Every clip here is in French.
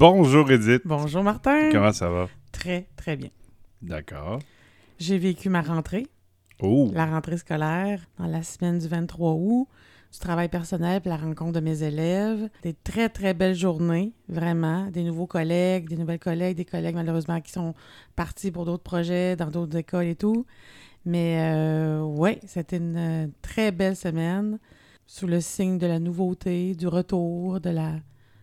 Bonjour Edith. Bonjour Martin. Comment ça va? Très, très bien. D'accord. J'ai vécu ma rentrée, Oh, la rentrée scolaire, dans la semaine du 23 août, du travail personnel puis la rencontre de mes élèves. Des très, très belles journées, vraiment. Des nouveaux collègues, des nouvelles collègues, des collègues malheureusement qui sont partis pour d'autres projets, dans d'autres écoles et tout. Mais euh, oui, c'était une euh, très belle semaine sous le signe de la nouveauté, du retour, de la...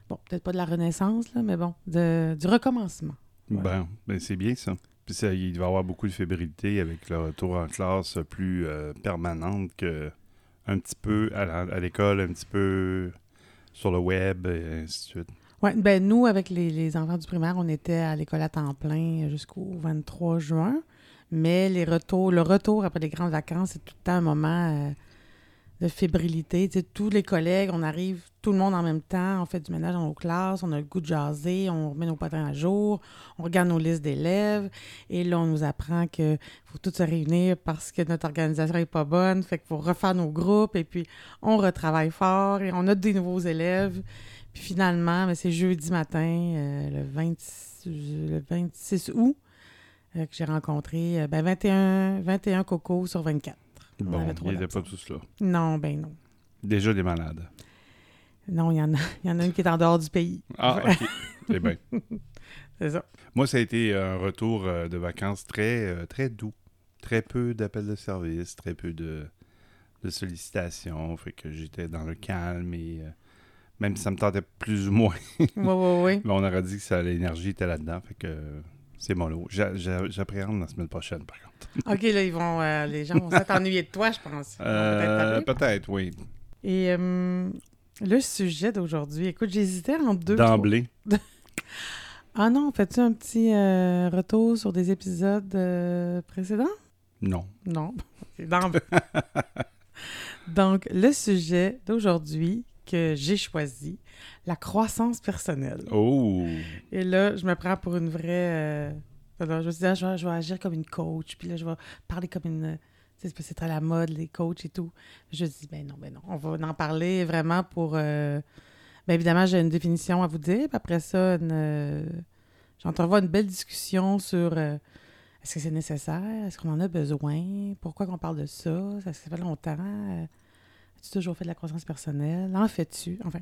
Bon, peut-être pas de la renaissance, là, mais bon, de, du recommencement. ben, ben, c'est bien ça. Puis ça, il va y avoir beaucoup de fébrilité avec le retour en classe plus euh, permanente que un petit peu à l'école, un petit peu sur le web et ainsi de suite. Oui, ben nous, avec les, les enfants du primaire, on était à l'école à temps plein jusqu'au 23 juin. Mais les retours, le retour après les grandes vacances, c'est tout le temps un moment euh, de fébrilité. Tous les collègues, on arrive, tout le monde en même temps, on fait du ménage dans nos classes, on a le goût de jaser, on remet nos patins à jour, on regarde nos listes d'élèves. Et là, on nous apprend qu'il faut tous se réunir parce que notre organisation n'est pas bonne. Fait qu'il faut refaire nos groupes et puis on retravaille fort et on a des nouveaux élèves. Puis finalement, ben, c'est jeudi matin, euh, le, 26, le 26 août, euh, que j'ai rencontré euh, ben, 21, 21 cocos sur 24. On Bon, il n'était pas d'absents. tous là. Non, ben non. Déjà des malades. Non, il y, en a, y en a une qui est en dehors du pays. Ah, ok. C'est bien. C'est ça. Moi, ça a été un retour euh, de vacances très, euh, très doux. Très peu d'appels de service, très peu de, de sollicitations. Fait que j'étais dans le calme et euh, même si ça me tentait plus ou moins, Oui, oui, oui. mais on aurait dit que l'énergie était là-dedans. Fait que c'est mollo. J'a- j'a- J'appréhende la semaine prochaine, par contre. OK, là, ils vont, euh, les gens vont s'ennuyer de toi, je pense. Peut-être Euh. Peut-être, oui. Et euh, le sujet d'aujourd'hui, écoute, j'hésitais entre deux. D'emblée. Ah non, fais-tu un petit retour sur des épisodes précédents? Non. Non. Dans- Donc, le sujet d'aujourd'hui que j'ai choisi, la croissance personnelle. Oh! Et là, je me prends pour une vraie... je me suis dit, ah, je, vais, agir comme une coach, puis là, je vais parler comme une... C'est très la mode, les coachs et tout. Je me dis, ben non, ben non, on va en parler vraiment pour... euh, Bien évidemment, j'ai une définition à vous dire, puis après ça, une, euh, j'entrevois une belle discussion sur... euh, est-ce que c'est nécessaire? Est-ce qu'on en a besoin? Pourquoi qu'on parle de ça? Ça, ça fait longtemps? Euh, As-tu toujours fait de la croissance personnelle? En fais-tu? Enfin,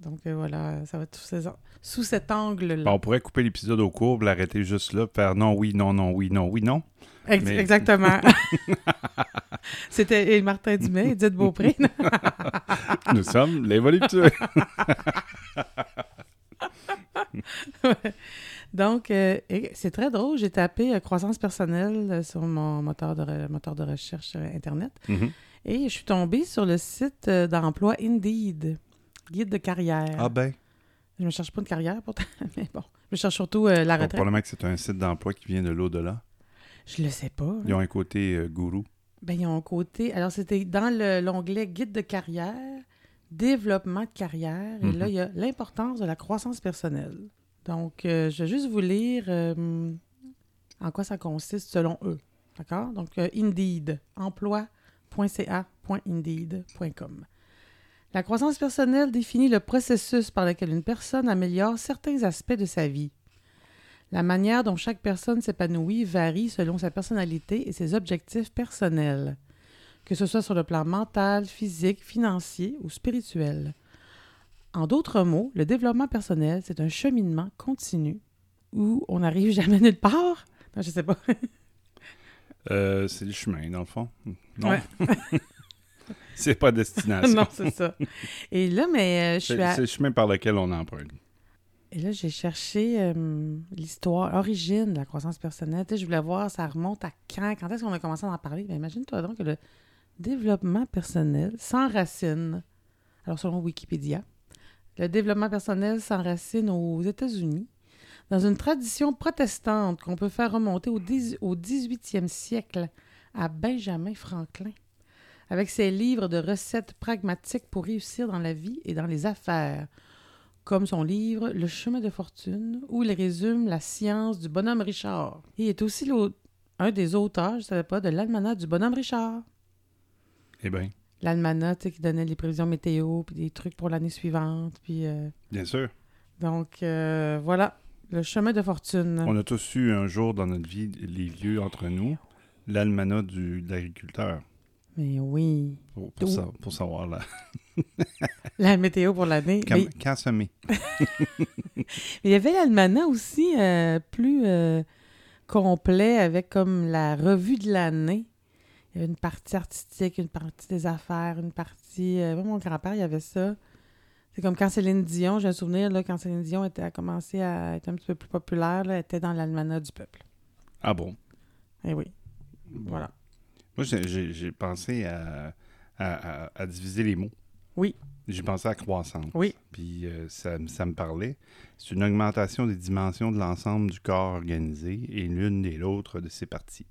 donc euh, voilà, ça va tout ces- sous cet angle-là. On pourrait couper l'épisode au cours, puis l'arrêter juste là, faire non, oui, non, non, oui, non, oui, non. Ex- mais- Exactement. C'était Martin Dumais, Edith Beaupré. Nous sommes les voluptueux. Donc, euh, c'est très drôle. J'ai tapé euh, croissance personnelle sur mon moteur de, moteur de recherche Internet Mhm. et je suis tombée sur le site d'emploi Indeed, guide de carrière. Ah ben, Je ne cherche pas de carrière pourtant, mais bon. Je cherche surtout euh, la bon, retraite. probablement que c'est un site d'emploi qui vient de l'au-delà. Je le sais pas. Ils ont un côté euh, gourou. Ben, ils ont un côté. Alors, c'était dans le- l'onglet guide de carrière, développement de carrière. Et Mhm. là, il y a l'importance de la croissance personnelle. Donc, euh, je vais juste vous lire en quoi ça consiste selon eux. D'accord? Donc, Indeed, emploi.ca.indeed.com. La croissance personnelle définit le processus par lequel une personne améliore certains aspects de sa vie. La manière dont chaque personne s'épanouit varie selon sa personnalité et ses objectifs personnels, que ce soit sur le plan mental, physique, financier ou spirituel. En d'autres mots, le développement personnel, c'est un cheminement continu où on n'arrive jamais nulle part. Non, je sais pas. Euh, c'est le chemin, dans le fond. Non. Ouais. c'est pas destination. non, c'est ça. Et là, mais euh, je suis C'est à... c'est le chemin par lequel on emprunte. Et là, j'ai cherché euh, l'histoire, origine de la croissance personnelle. Tu sais, je voulais voir, ça remonte à quand? Quand est-ce qu'on a commencé à en parler? Ben, imagine-toi donc que le développement personnel s'enracine. Alors, selon Wikipédia, le développement personnel s'enracine aux États-Unis dans une tradition protestante qu'on peut faire remonter au, au 18e siècle à Benjamin Franklin, avec ses livres de recettes pragmatiques pour réussir dans la vie et dans les affaires, comme son livre Le chemin de fortune, où il résume la science du bonhomme Richard. Il est aussi un des auteurs, je ne savais pas, de l'almanach du bonhomme Richard. Eh bien, L'almanach, qui donnait les prévisions météo, puis des trucs pour l'année suivante, puis... euh, bien sûr. Donc, euh, voilà, le chemin de fortune. On a tous eu un jour dans notre vie, les vieux entre nous, l'almanach de l'agriculteur. Mais oui. Pour, pour Où? sa- pour savoir là. La météo pour l'année. Quand, Mais quand semer. mais il y avait l'almanach aussi euh, plus euh, complet avec comme la revue de l'année. Il y avait une partie artistique, une partie des affaires, une partie... euh, moi, mon grand-père, il y avait ça. C'est comme quand Céline Dion, j'ai un souvenir, là, quand Céline Dion était, a commencé à être un petit peu plus populaire, là, elle était dans l'almanach du peuple. Ah bon? Eh oui, Bon. voilà. Moi, j'ai- pensé à, à- à- à diviser les mots. Oui. J'ai pensé à croissance. Oui. Puis euh, ça, ça me parlait. C'est une augmentation des dimensions de l'ensemble du corps organisé et l'une et l'autre de ses parties.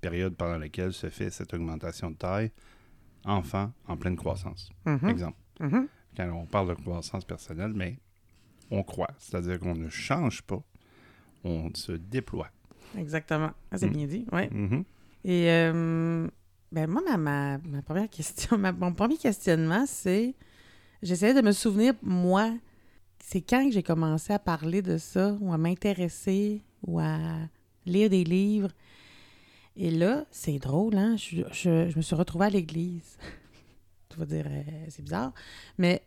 Période pendant laquelle se fait cette augmentation de taille, enfant en pleine croissance. Mhm, Exemple. mhm. Quand on parle de croissance personnelle, mais on croit. C'est-à-dire qu'on ne change pas, on se déploie. Exactement. Ah, c'est Mm. bien dit, oui. Mhm. Et euh, ben moi, ma, ma, ma première question, ma- mon premier questionnement, c'est j'essayais de me souvenir, moi, c'est quand que j'ai commencé à parler de ça ou à m'intéresser ou à lire des livres. Et là, c'est drôle, hein? Je, je- je me suis retrouvée à l'église. tu vas dire, euh, c'est bizarre. Mais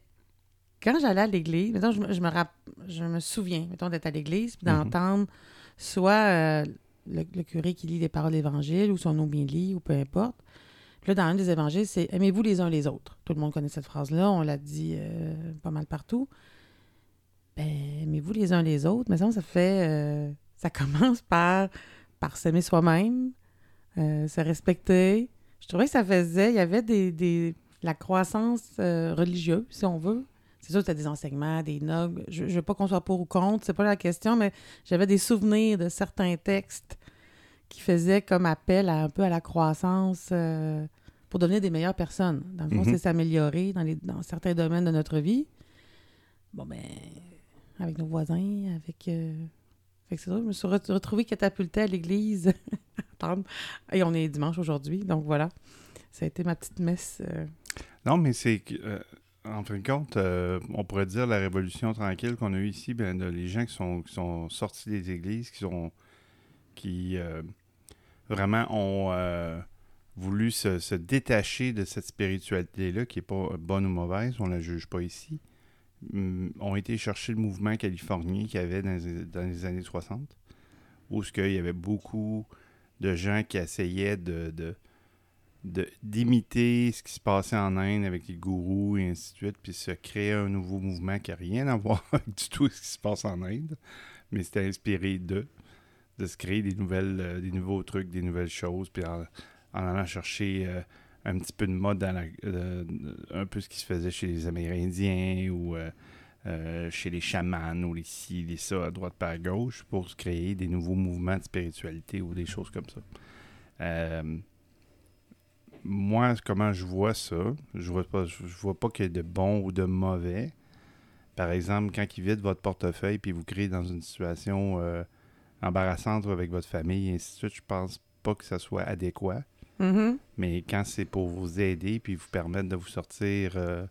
quand j'allais à l'église, mettons, je, me- je me, rapp- je me souviens, mettons, d'être à l'église puis Mhm. d'entendre soit euh, le, curé qui lit les paroles d'évangile ou son homélie ou peu importe. Là, dans un des évangiles, c'est Aimez-vous les uns les autres. Tout le monde connaît cette phrase-là, on l'a dit euh, pas mal partout. Ben, aimez-vous les uns les autres? Mais ça, ça fait. euh, ça commence par, par s'aimer soi-même, euh, se respecter. Je trouvais que ça faisait. Il y avait des, des- la croissance religieuse, si on veut. C'est sûr que tu as des enseignements, des nobles. Je ne veux pas qu'on soit pour ou contre, c'est pas la question, mais j'avais des souvenirs de certains textes qui faisaient comme appel à, un peu à la croissance euh, pour devenir des meilleures personnes. Dans le fond, Mhm. c'est s'améliorer dans, les, dans certains domaines de notre vie. Bon, ben, avec nos voisins, avec. euh, Fait que c'est ça, je me suis re- retrouvée catapultée à l'église. Et on est dimanche aujourd'hui, donc voilà. Ça a été ma petite messe. euh, Non, mais c'est que, euh, en fin de compte, euh, on pourrait dire la révolution tranquille qu'on a eue ici, ben, les gens qui sont, qui sortis des églises, qui sont qui euh, vraiment ont euh, voulu se, détacher de cette spiritualité-là, qui n'est pas bonne ou mauvaise, on la juge pas ici, hum, ont été chercher le mouvement californien qu'il y avait dans les, années 60, où qu'il y avait beaucoup de gens qui essayaient de- d'imiter ce qui se passait en Inde avec les gourous et ainsi de suite, puis se créer un nouveau mouvement qui n'a rien à voir avec du tout ce qui se passe en Inde, mais c'était inspiré d'eux, de se créer des nouvelles, euh, des nouveaux trucs, des nouvelles choses, puis en, allant chercher euh, un petit peu de mode dans la, euh, un peu ce qui se faisait chez les Amérindiens ou chez les chamans ou les ci, les ça, à droite par gauche, pour se créer des nouveaux mouvements de spiritualité ou des choses comme ça. Moi, comment je vois ça, je vois pas, je, vois pas qu'il y ait de bon ou de mauvais. Par exemple, quand ils vident votre portefeuille puis vous créez dans une situation euh, embarrassante avec votre famille et ainsi de suite, je pense pas que ça soit adéquat. mhm. Mais quand c'est pour vous aider puis vous permettre de vous sortir euh,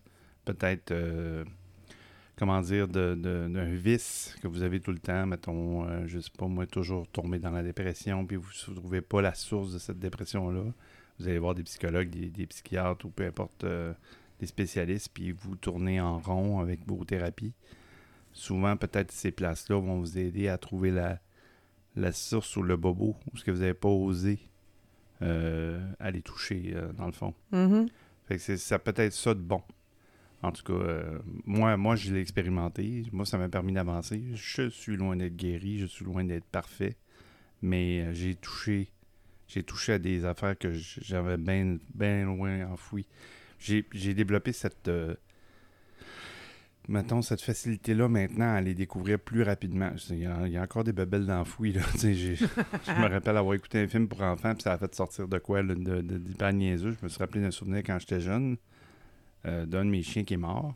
peut-être, euh, comment dire, d'un vice que vous avez tout le temps, mettons, je sais pas moi, toujours tomber dans la dépression puis vous ne trouvez pas la source de cette dépression-là, vous allez voir des psychologues, des, des psychiatres ou peu importe, euh, des spécialistes, puis vous tournez en rond avec vos thérapies. Souvent, peut-être ces places-là vont vous aider à trouver la, la source ou le bobo, ou ce que vous n'avez pas osé euh, aller toucher, euh, dans le fond. Mhm. Fait que c'est- ça peut être ça de bon. En tout cas, moi, moi, je l'ai expérimenté. Moi, ça m'a permis d'avancer. Je suis loin d'être guéri, je suis loin d'être parfait. Mais j'ai touché j'ai touché à des affaires que j'avais bien ben loin enfouies. J'ai développé cette euh, mettons cette facilité-là maintenant à les découvrir plus rapidement. Il y a, il y a encore des bebelles d'enfouis. je me rappelle avoir écouté un film pour enfants, puis ça a fait sortir de quoi, là, de, de, d'hyper niaiseux. Je me suis rappelé d'un souvenir quand j'étais jeune, euh, d'un de mes chiens qui est mort.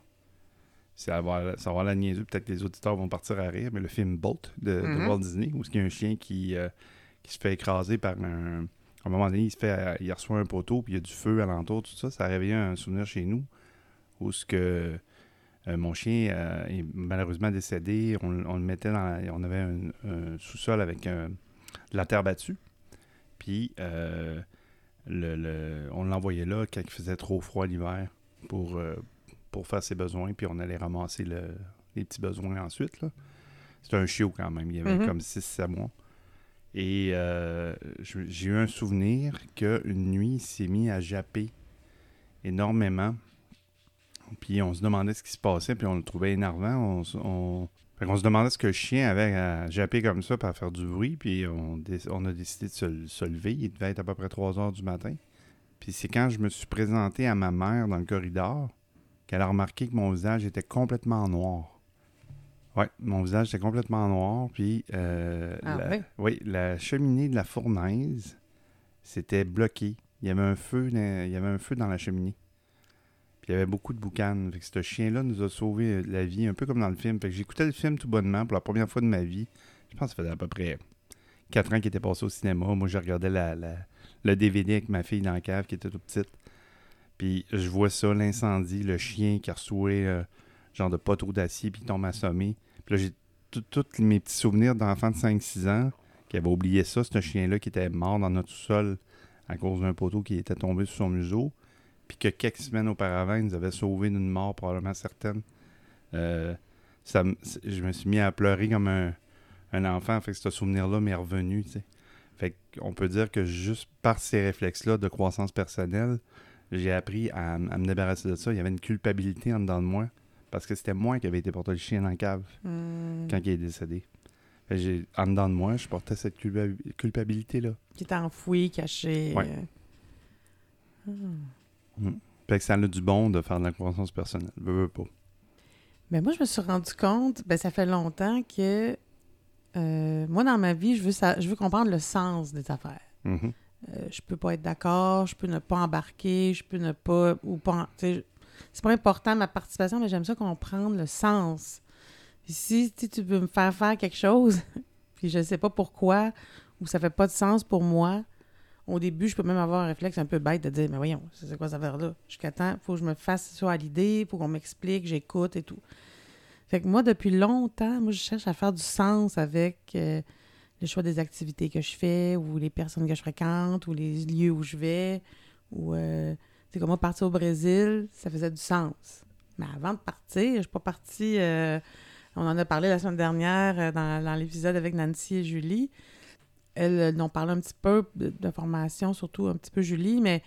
C'est avoir, ça va avoir la niaiseux, peut-être que les auditeurs vont partir à rire, mais le film Bolt de, de Mhm. Walt Disney, où il y a un chien qui, euh, qui se fait écraser par un. À un moment donné, il, se fait, euh, il reçoit un poteau, puis il y a du feu alentour, tout ça. Ça a réveillé un souvenir chez nous, où ce que Euh, mon chien euh, est malheureusement décédé. On, on le mettait dans. la- on avait un, un sous-sol avec un- de la terre battue. Puis, euh, le, le- on l'envoyait là quand il faisait trop froid l'hiver pour, pour faire ses besoins. Puis, on allait ramasser le- les petits besoins ensuite. C'était un chiot quand même. Il y avait Mhm. comme 6-7 mois. Et euh, j'ai eu un souvenir qu'une nuit, il s'est mis à japper énormément. Puis on se demandait ce qui se passait, puis on le trouvait énervant. On, on... Se demandait ce que le chien avait à japper comme ça, pour faire du bruit. Puis on a décidé de se, se lever. Il devait être à peu près 3 heures du matin. Puis c'est quand je me suis présenté à ma mère dans le corridor qu'elle a remarqué que mon visage était complètement noir. Ouais, mon visage était complètement noir. Puis euh, Ah la- oui, la cheminée de la fournaise c'était bloqué. Il y avait un feu dans, il y avait un feu dans la cheminée. Puis il y avait beaucoup de boucanes. Fait que ce chien-là nous a sauvé euh, la vie, un peu comme dans le film. Fait que j'écoutais le film tout bonnement pour la première fois de ma vie. Je pense que ça faisait à peu près 4 ans qu'il était passé au cinéma. Moi, je regardais la, la- le DVD avec ma fille dans la cave qui était toute petite. Puis je vois ça, l'incendie, le chien qui a reçoué euh, genre de poteau d'acier puis il tombe assommé. Puis là, j'ai tous mes petits souvenirs d'enfants de 5-6 ans qui avaient oublié ça, ce chien-là qui était mort dans notre sol à cause d'un poteau qui était tombé sur son museau. Puis que quelques semaines auparavant, il nous avait sauvé d'une mort probablement certaine. Euh, ça, je me suis mis à pleurer comme un, enfant. Fait que ce souvenir-là m'est revenu. Fait qu'on peut dire que juste par ces réflexes-là de croissance personnelle, j'ai appris à me débarrasser de ça. Il y avait une culpabilité en dedans de moi. Parce que c'était moi qui avais été porter le chien dans la cave Hmm. quand il est décédé. J'ai- en dedans de moi, je portais cette culpa- culpabilité-là. Qui est enfoui, caché. Ouais. euh. Ah. Fait que ça a du bon de faire de la croissance personnelle. Veux, veux pas. Ben moi, je me suis rendu compte, ben ça fait longtemps que euh, moi, dans ma vie, je veux, sa- je veux comprendre le sens des affaires. Mhm. Euh, je peux pas être d'accord, je peux ne pas embarquer, je peux ne pas. ou pas. C'est pas important ma participation, mais j'aime ça comprendre le sens. Si tu veux me faire faire quelque chose, puis je sais pas pourquoi, ou ça fait pas de sens pour moi, au début, je peux même avoir un réflexe un peu bête de dire Mais voyons, c'est quoi cette affaire-là? Jusqu'à temps, faut que je me fasse ça à l'idée, faut qu'on m'explique, j'écoute et tout. Fait que moi, depuis longtemps, moi, je cherche à faire du sens avec euh, le choix des activités que je fais, ou les personnes que je fréquente, ou les lieux où je vais, ou, euh, sais, comme moi, partir au Brésil, ça faisait du sens. Mais avant de partir, je suis pas partie, euh, on en a parlé la semaine dernière euh, dans, dans l'épisode avec Nancy et Julie. Elles nous ont parlé un petit peu de, de formation, surtout un petit peu Julie, mais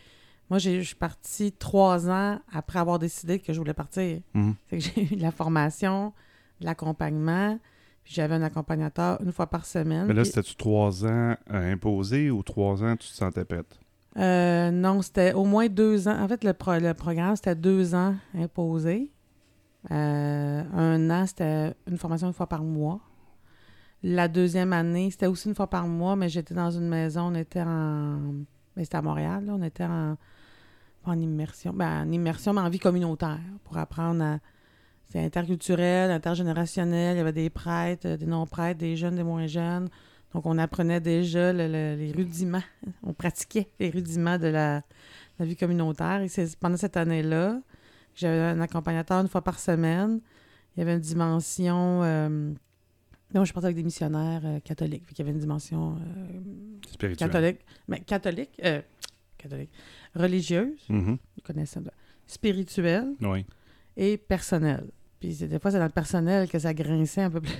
moi, je suis partie trois ans après avoir décidé que je voulais partir. Mhm. Fait que j'ai eu de la formation, de l'accompagnement, puis j'avais un accompagnateur une fois par semaine. Mais là, puis- c'était-tu trois ans euh, imposés ou trois ans tu te sentais prête? Euh, non, c'était au moins deux ans. En fait, le, pro- le programme, c'était deux ans imposé. Euh, un an, c'était une formation une fois par mois. La deuxième année, c'était aussi une fois par mois, mais j'étais dans une maison, on était en... Mais c'était à Montréal, là, on était en... en immersion, ben, en immersion, mais en vie communautaire, pour apprendre à... C'est interculturel, intergénérationnel, il y avait des prêtres, des non-prêtres, des jeunes, des moins jeunes. Donc, on apprenait déjà le- le- les rudiments on pratiquait les rudiments de la, la vie communautaire. Et c'est pendant cette année-là, j'avais un accompagnateur une fois par semaine. Il y avait une dimension. Euh, non, je partais avec des missionnaires euh, catholiques. Fait qu'il y avait une dimension euh, catholique. Mais catholique, euh, catholique, religieuse, vous connaissez ça, spirituelle Oui. et personnelle. Puis c'est- des fois, c'est dans le personnel que ça grinçait un peu plus.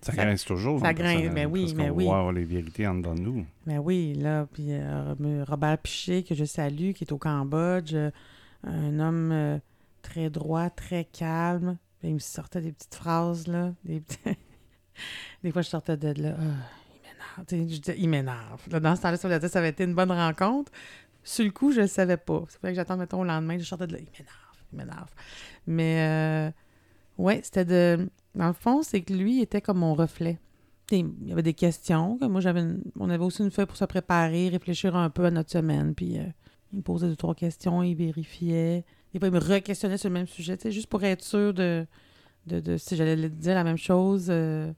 Ça, grince toujours. ça le grince, mais oui, mais oui. voir les vérités en dedans de nous. Mais oui, là, puis euh, Robert Piché, que je salue, qui est au Cambodge, euh, un homme euh, très droit, très calme. Puis il me sortait des petites phrases, là. Des, petits- des fois, je sortais de là, Ah, il m'énerve. Tu sais, je disais, il m'énerve. Dans ce temps-là, ça voulait dire que ça avait été une bonne rencontre. Sur le coup, je le savais pas. C'est vrai que j'attends, mettons, au lendemain, je sortais de là, il m'énerve, il m'énerve. Mais, ouais, c'était de... Dans le fond, c'est que lui était comme mon reflet. Il y avait des questions. que Moi, j'avais on avait aussi une feuille pour se préparer, réfléchir un peu à notre semaine. Puis euh, il me posait deux, trois questions, il vérifiait. Il me re-questionnait sur le même sujet, juste pour être sûr de, si j'allais dire la même chose, euh,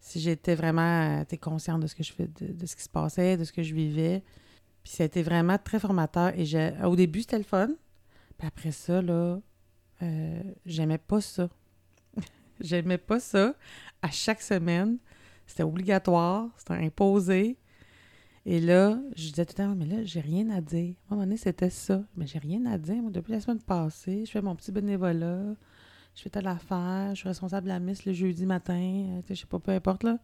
si j'étais vraiment consciente de ce que je fais, de, ce qui se passait, de ce que je vivais. Puis ça a été vraiment très formateur. Et au début, c'était le fun. Puis après ça, là, euh, j'aimais pas ça. J'aimais pas ça. À chaque semaine, c'était obligatoire, c'était imposé. Et là, je disais tout le temps, mais là, j'ai rien à dire. À un moment donné, c'était ça. Mais j'ai rien à dire. Moi, depuis la semaine passée, je fais mon petit bénévolat, je fais telle affaire, je suis responsable de la messe le jeudi matin, euh, je sais pas, peu importe, là.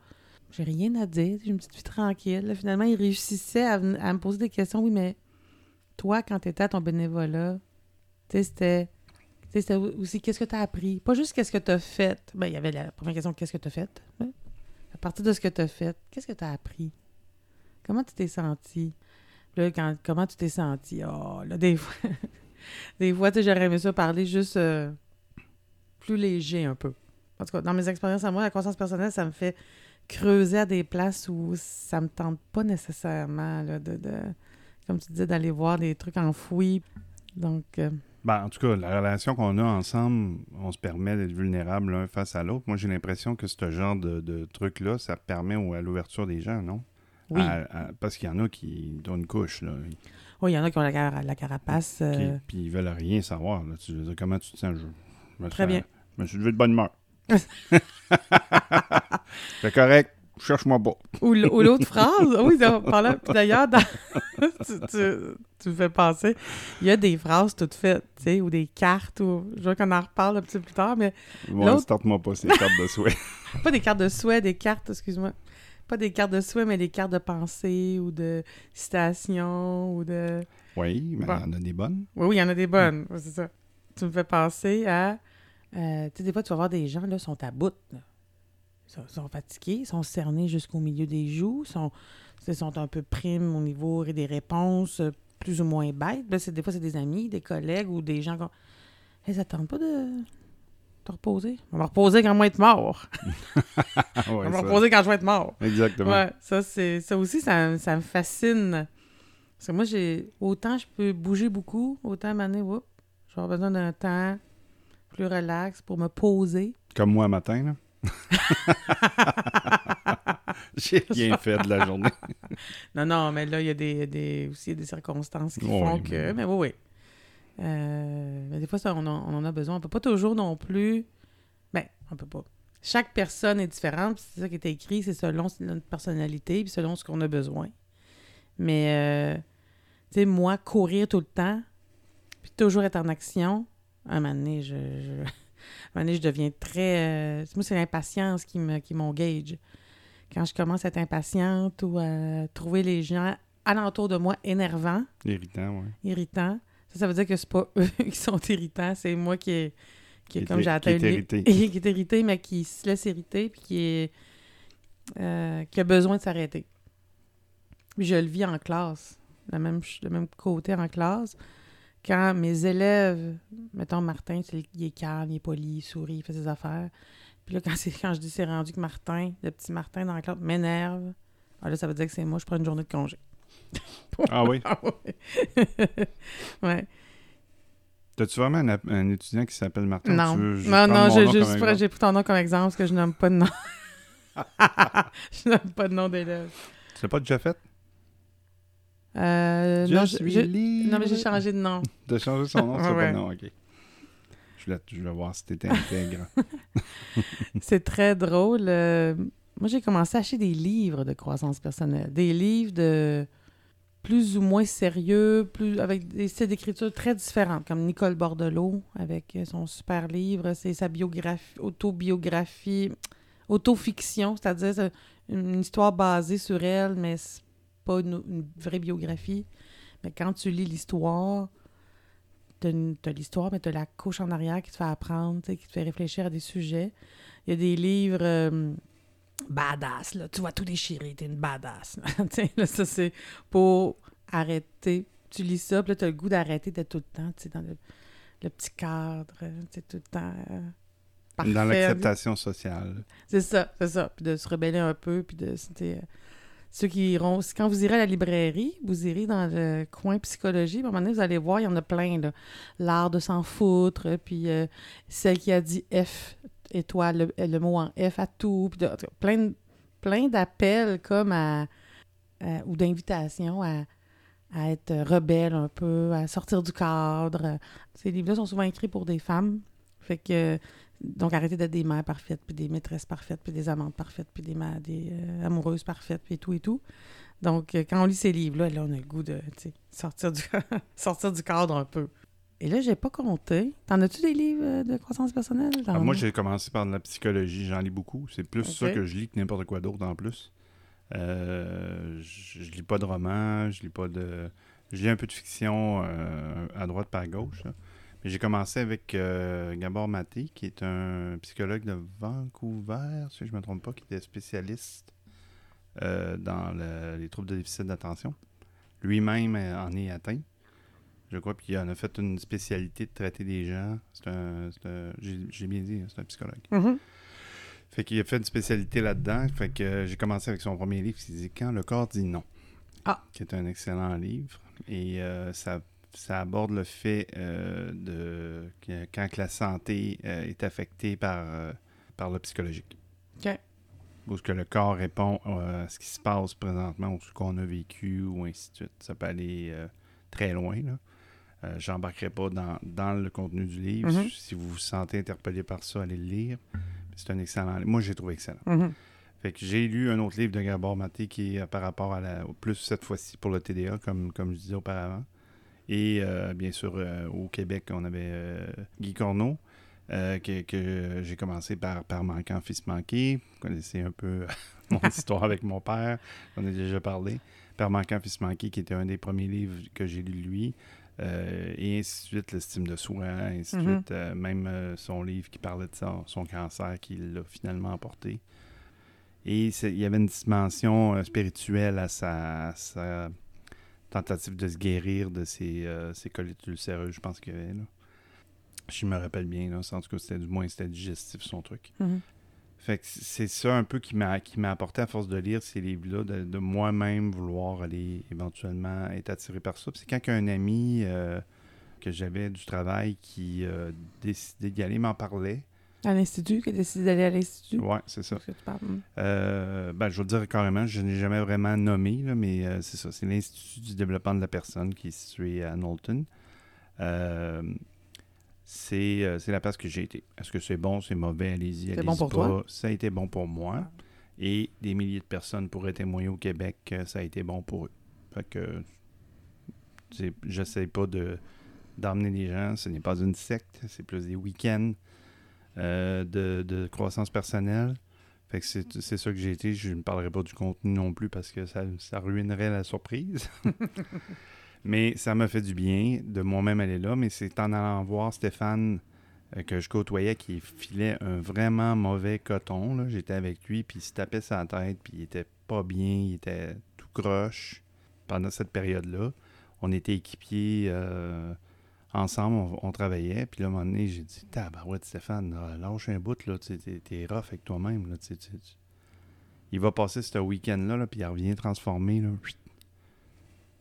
J'ai rien à dire, j'ai une petite vie tranquille. Là, finalement, il réussissait à me poser des questions. Oui, mais toi, quand tu étais à ton bénévolat, tu sais, c'était. C'était aussi qu'est-ce que tu as appris? Pas juste qu'est-ce que tu as fait. Ben, il y avait la première question qu'est-ce que tu as fait. À partir de ce que tu as fait, qu'est-ce que tu as appris? Comment tu t'es senti? Là, quand, comment tu t'es senti? Oh, là, des fois, des fois, j'aurais aimé ça parler juste euh, plus léger un peu. En tout cas, dans mes expériences à moi, la conscience personnelle, ça me fait creuser à des places où ça me tente pas nécessairement, là, de, de- comme tu disais, d'aller voir des trucs enfouis. Donc, euh, Ben, en tout cas, la relation qu'on a ensemble, on se permet d'être vulnérables l'un face à l'autre. Moi, j'ai l'impression que ce genre de, de truc-là, ça permet au- à l'ouverture des gens, non? oui. À- à- parce qu'il y en a qui ont une couche, là. Oui, il y en a qui ont la, cara- la carapace. qui- euh, Puis ils veulent rien savoir. Là. Tu veux dire, comment tu te sens? Je, je me Très sens- bien. Je me suis levé de bonne humeur. C'est correct. Cherche-moi pas. Ou, l'autre phrase, ah oui, d'ailleurs, dans- tu, tu- tu me fais penser, il y a des phrases toutes faites, tu sais, ou des cartes, ou je vois qu'on en reparle un petit peu plus tard, mais Bon, starte-moi pas ces cartes de souhait. pas des cartes de souhait, des cartes, excuse-moi, pas des cartes de souhait, mais des cartes de pensée, ou de citation, ou de... Oui, mais Bon. il y en a des bonnes. Oui, oui, il y en a des bonnes, c'est ça. Tu me fais penser à, euh, tu sais, des fois, tu vas voir des gens, là, sont à bout, là. Ils sont, sont fatigués, ils sont cernés jusqu'au milieu des joues, sont, ils sont un peu primes au niveau des réponses, euh, plus ou moins bêtes. Là, c'est- des fois, c'est des amis, des collègues ou des gens qui te tente pas de te reposer? On va me reposer quand moi être mort. On va me reposer quand je vais être mort. Exactement. Ouais, ça, c'est, ça aussi, ça, ça me fascine. Parce que moi, j'ai autant je peux bouger beaucoup, autant whoop, je vais avoir besoin d'un temps plus relax pour me poser. Comme moi matin, là. J'ai rien fait de la journée. Non, non, mais là, il y a des, des, aussi des circonstances qui font mais- que. Mais oui, oui. Euh, mais des fois, ça, on, en- on en a besoin. On peut pas toujours non plus. Ben, on peut pas. Chaque personne est différente, c'est ça qui est écrit, c'est selon notre personnalité, puis selon ce qu'on a besoin. Mais, euh, tu sais, moi, courir tout le temps, puis toujours être en action, à un moment donné, je, je, donné, je deviens très... euh, moi, c'est l'impatience qui me qui m'engage. Quand je commence à être impatiente ou à trouver les gens alentour de moi énervants, Irritant, oui. irritants, ça, ça veut dire que c'est pas eux qui sont irritants, c'est moi qui est, qui est Qui comme j'ai qui atteint est irrité. qui est irrité, mais qui se laisse irriter puis qui est euh, qui a besoin de s'arrêter. Je le vis en classe, le même, le même côté en classe. Quand mes élèves, mettons Martin, c'est- il est calme, il est poli, il sourit, il fait ses affaires. Puis là, quand, quand je dis c'est rendu que Martin, le petit Martin dans la classe, m'énerve, ah là, ça veut dire que c'est moi, je prends une journée de congé. Ah oui? Ah ouais. ouais. T'as-tu vraiment un, étudiant qui s'appelle Martin? Non, veux non, non, j'ai juste pris ton nom comme exemple parce que je nomme pas de nom. je nomme pas de nom d'élève. Tu l'as pas déjà fait? Euh, Je non, je- suis je- libre. non, mais j'ai changé de nom. T'as changé son nom, c'est Ouais, pas nom, ok. Je voulais, je voulais voir si t'étais intègre. C'est très drôle. euh, moi, j'ai commencé à acheter des livres de croissance personnelle. Des livres de plus ou moins sérieux, plus avec des styles d'écriture très différents, comme Nicole Bordelot, avec son super livre. C'est sa biographie, autobiographie, autofiction, c'est-à-dire c'est une histoire basée sur elle, mais c'est pas une, une vraie biographie. Mais quand tu lis l'histoire, t'as l'histoire, mais t'as la couche en arrière qui te fait apprendre, qui te fait réfléchir à des sujets. Il y a des livres euh, badass, là. Tu vas tout déchirer, t'es une badass. là. Ça, c'est pour arrêter. Tu lis ça, puis là, t'as le goût d'arrêter d'être tout le temps, tu sais, dans le, le petit cadre, tu sais, tout le temps... euh, Dans parfait. l'acceptation sociale. C'est ça, c'est ça. Puis de se rebeller un peu, puis de... c'était, euh, ceux qui iront... Quand vous irez à la librairie, vous irez dans le coin psychologie, à un moment donné, vous allez voir, il y en a plein. L'art de s'en foutre, puis euh, celle qui a dit F, étoile, le, le mot en F à tout, puis plein, plein d'appels comme à... à- ou d'invitations à à être rebelle un peu, à sortir du cadre. Ces livres-là sont souvent écrits pour des femmes. Fait que Donc, arrêter d'être des mères parfaites, puis des maîtresses parfaites, puis des amantes parfaites, puis des, ma- des euh, amoureuses parfaites, puis tout et tout. Donc, euh, quand on lit ces livres-là, là, on a le goût de sortir du, sortir du cadre un peu. Et là, j'ai pas compté. T'en as-tu des livres euh, de croissance personnelle? Ah, moi, j'ai commencé par de la psychologie, j'en lis beaucoup. C'est plus ça que je lis que n'importe quoi d'autre en plus. Euh, je, je lis pas de romans, je lis pas de. Je lis un peu de fiction euh, à droite par gauche. là. J'ai commencé avec euh, Gabor Maté, qui est un psychologue de Vancouver, si je ne me trompe pas, qui était spécialiste euh, dans le- les troubles de déficit d'attention. Lui-même en est atteint. Je crois, puis il en a fait une spécialité de traiter des gens. C'est un. c'est un- J'ai bien dit, hein, c'est un psychologue. Mhm. Fait qu'il a fait une spécialité là-dedans. Fait que euh, j'ai commencé avec son premier livre qui dit Quand le corps dit non. Ah. Qui est un excellent livre. Et euh, ça, ça aborde le fait euh, de que quand la santé euh, est affectée par, euh, par le psychologique. OK. Ou ce que le corps répond à ce qui se passe présentement ou ce qu'on a vécu ou ainsi de suite. Ça peut aller très loin. Là. J'embarquerai pas dans, dans le contenu du livre. Mhm. Si vous vous sentez interpellé par ça, allez le lire. C'est un excellent livre. Moi, j'ai trouvé excellent. Mhm. Fait que j'ai lu un autre livre de Gabor Maté qui est par rapport à la. Plus cette fois-ci pour le TDA, comme, comme je disais auparavant. Et euh, bien sûr, euh, au Québec, on avait euh, Guy Corneau, euh, que, que j'ai commencé par, par Manquant Fils Manqué. Vous connaissez un peu mon histoire avec mon père, on a déjà parlé. Par Manquant Fils Manqué, qui était un des premiers livres que j'ai lu de lui. Euh, et ainsi de suite, l'estime de soi, ainsi de Mhm. suite. Euh, même son livre qui parlait de son, son cancer qu'il a finalement emporté. Et il y avait une dimension spirituelle à sa, à sa tentative de se guérir de ses, euh, ses colites ulcéreuses, je pense qu'il y avait. Là. Je me rappelle bien, là, en tout cas, c'était du moins c'était digestif son truc. Mhm. Fait que c'est ça un peu qui m'a qui m'a apporté à force de lire ces livres-là, de, de moi-même vouloir aller éventuellement être attiré par ça. C'est quand qu'un ami euh, que j'avais du travail qui euh, décidait d'y aller m'en parlait. À l'Institut, qui a décidé d'aller à l'Institut? Ouais, c'est ça. Mhm. Euh, ben, je vais le dire carrément, je n'ai jamais vraiment nommé, là, mais euh, c'est ça. C'est l'Institut du développement de la personne qui est situé à Knowlton. Euh, c'est la place que j'ai été. Est-ce que c'est bon, c'est mauvais? Allez-y, C'est allez-y bon pour pas. toi? Ça a été bon pour moi. Et des milliers de personnes pourraient témoigner au Québec que ça a été bon pour eux. Fait que j'essaie pas de d'emmener les gens. Ce n'est pas une secte, c'est plus des week-ends euh, de, de croissance personnelle. Fait que c'est c'est ça que j'ai été. Je ne parlerai pas du contenu non plus parce que ça, ça ruinerait la surprise. mais ça m'a fait du bien de moi-même aller là. Mais c'est en allant voir Stéphane euh, que je côtoyais qui filait un vraiment mauvais coton. là. J'étais avec lui, puis il se tapait sa tête, puis il était pas bien, il était tout croche pendant cette période-là. On était équipiers euh, ensemble, on, on travaillait. Puis là, à un moment donné, j'ai dit Tabarouette, Stéphane, là, lâche un bout, là, t'es, t'es rough avec toi-même. Là, tu sais, tu- tu- Il va passer ce week-end-là, là, puis il revient transformé. Là, Chut.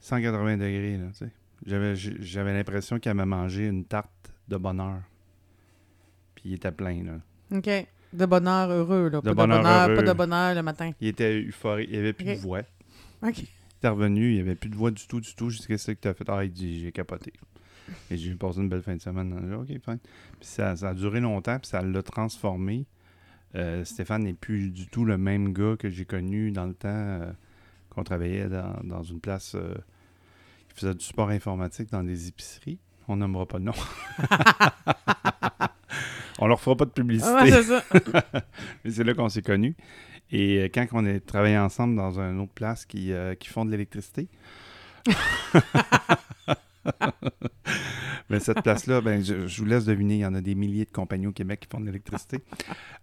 180 degrés. Là, tu sais. j'avais, j'avais l'impression qu'il avait mangé une tarte de bonheur. Puis il était plein. Là. OK. De bonheur heureux, là. De pas, bonheur de bonheur, heureux. pas de bonheur le matin. Il était euphorique, il n'y avait plus de voix. OK. Il était revenu, il n'y avait plus de voix du tout, du tout. J'ai dit, qu'est-ce que tu as fait? Ah, il dit, j'ai capoté. Et j'ai passé une belle fin de semaine. J'ai dit, OK, fine. Puis ça, ça a duré longtemps, puis ça l'a transformé. Euh, Stéphane n'est plus du tout le même gars que j'ai connu dans le temps euh, qu'on travaillait dans, dans une place euh, qui faisait du support informatique dans des épiceries. On nommera pas de nom. on leur fera pas de publicité. Ouais, c'est ça. Mais c'est là qu'on s'est connus. Et quand on a travaillé ensemble dans une autre place qui, qui font de l'électricité, mais cette place-là, ben, je, je vous laisse deviner, il y en a des milliers de compagnies au Québec qui font de l'électricité.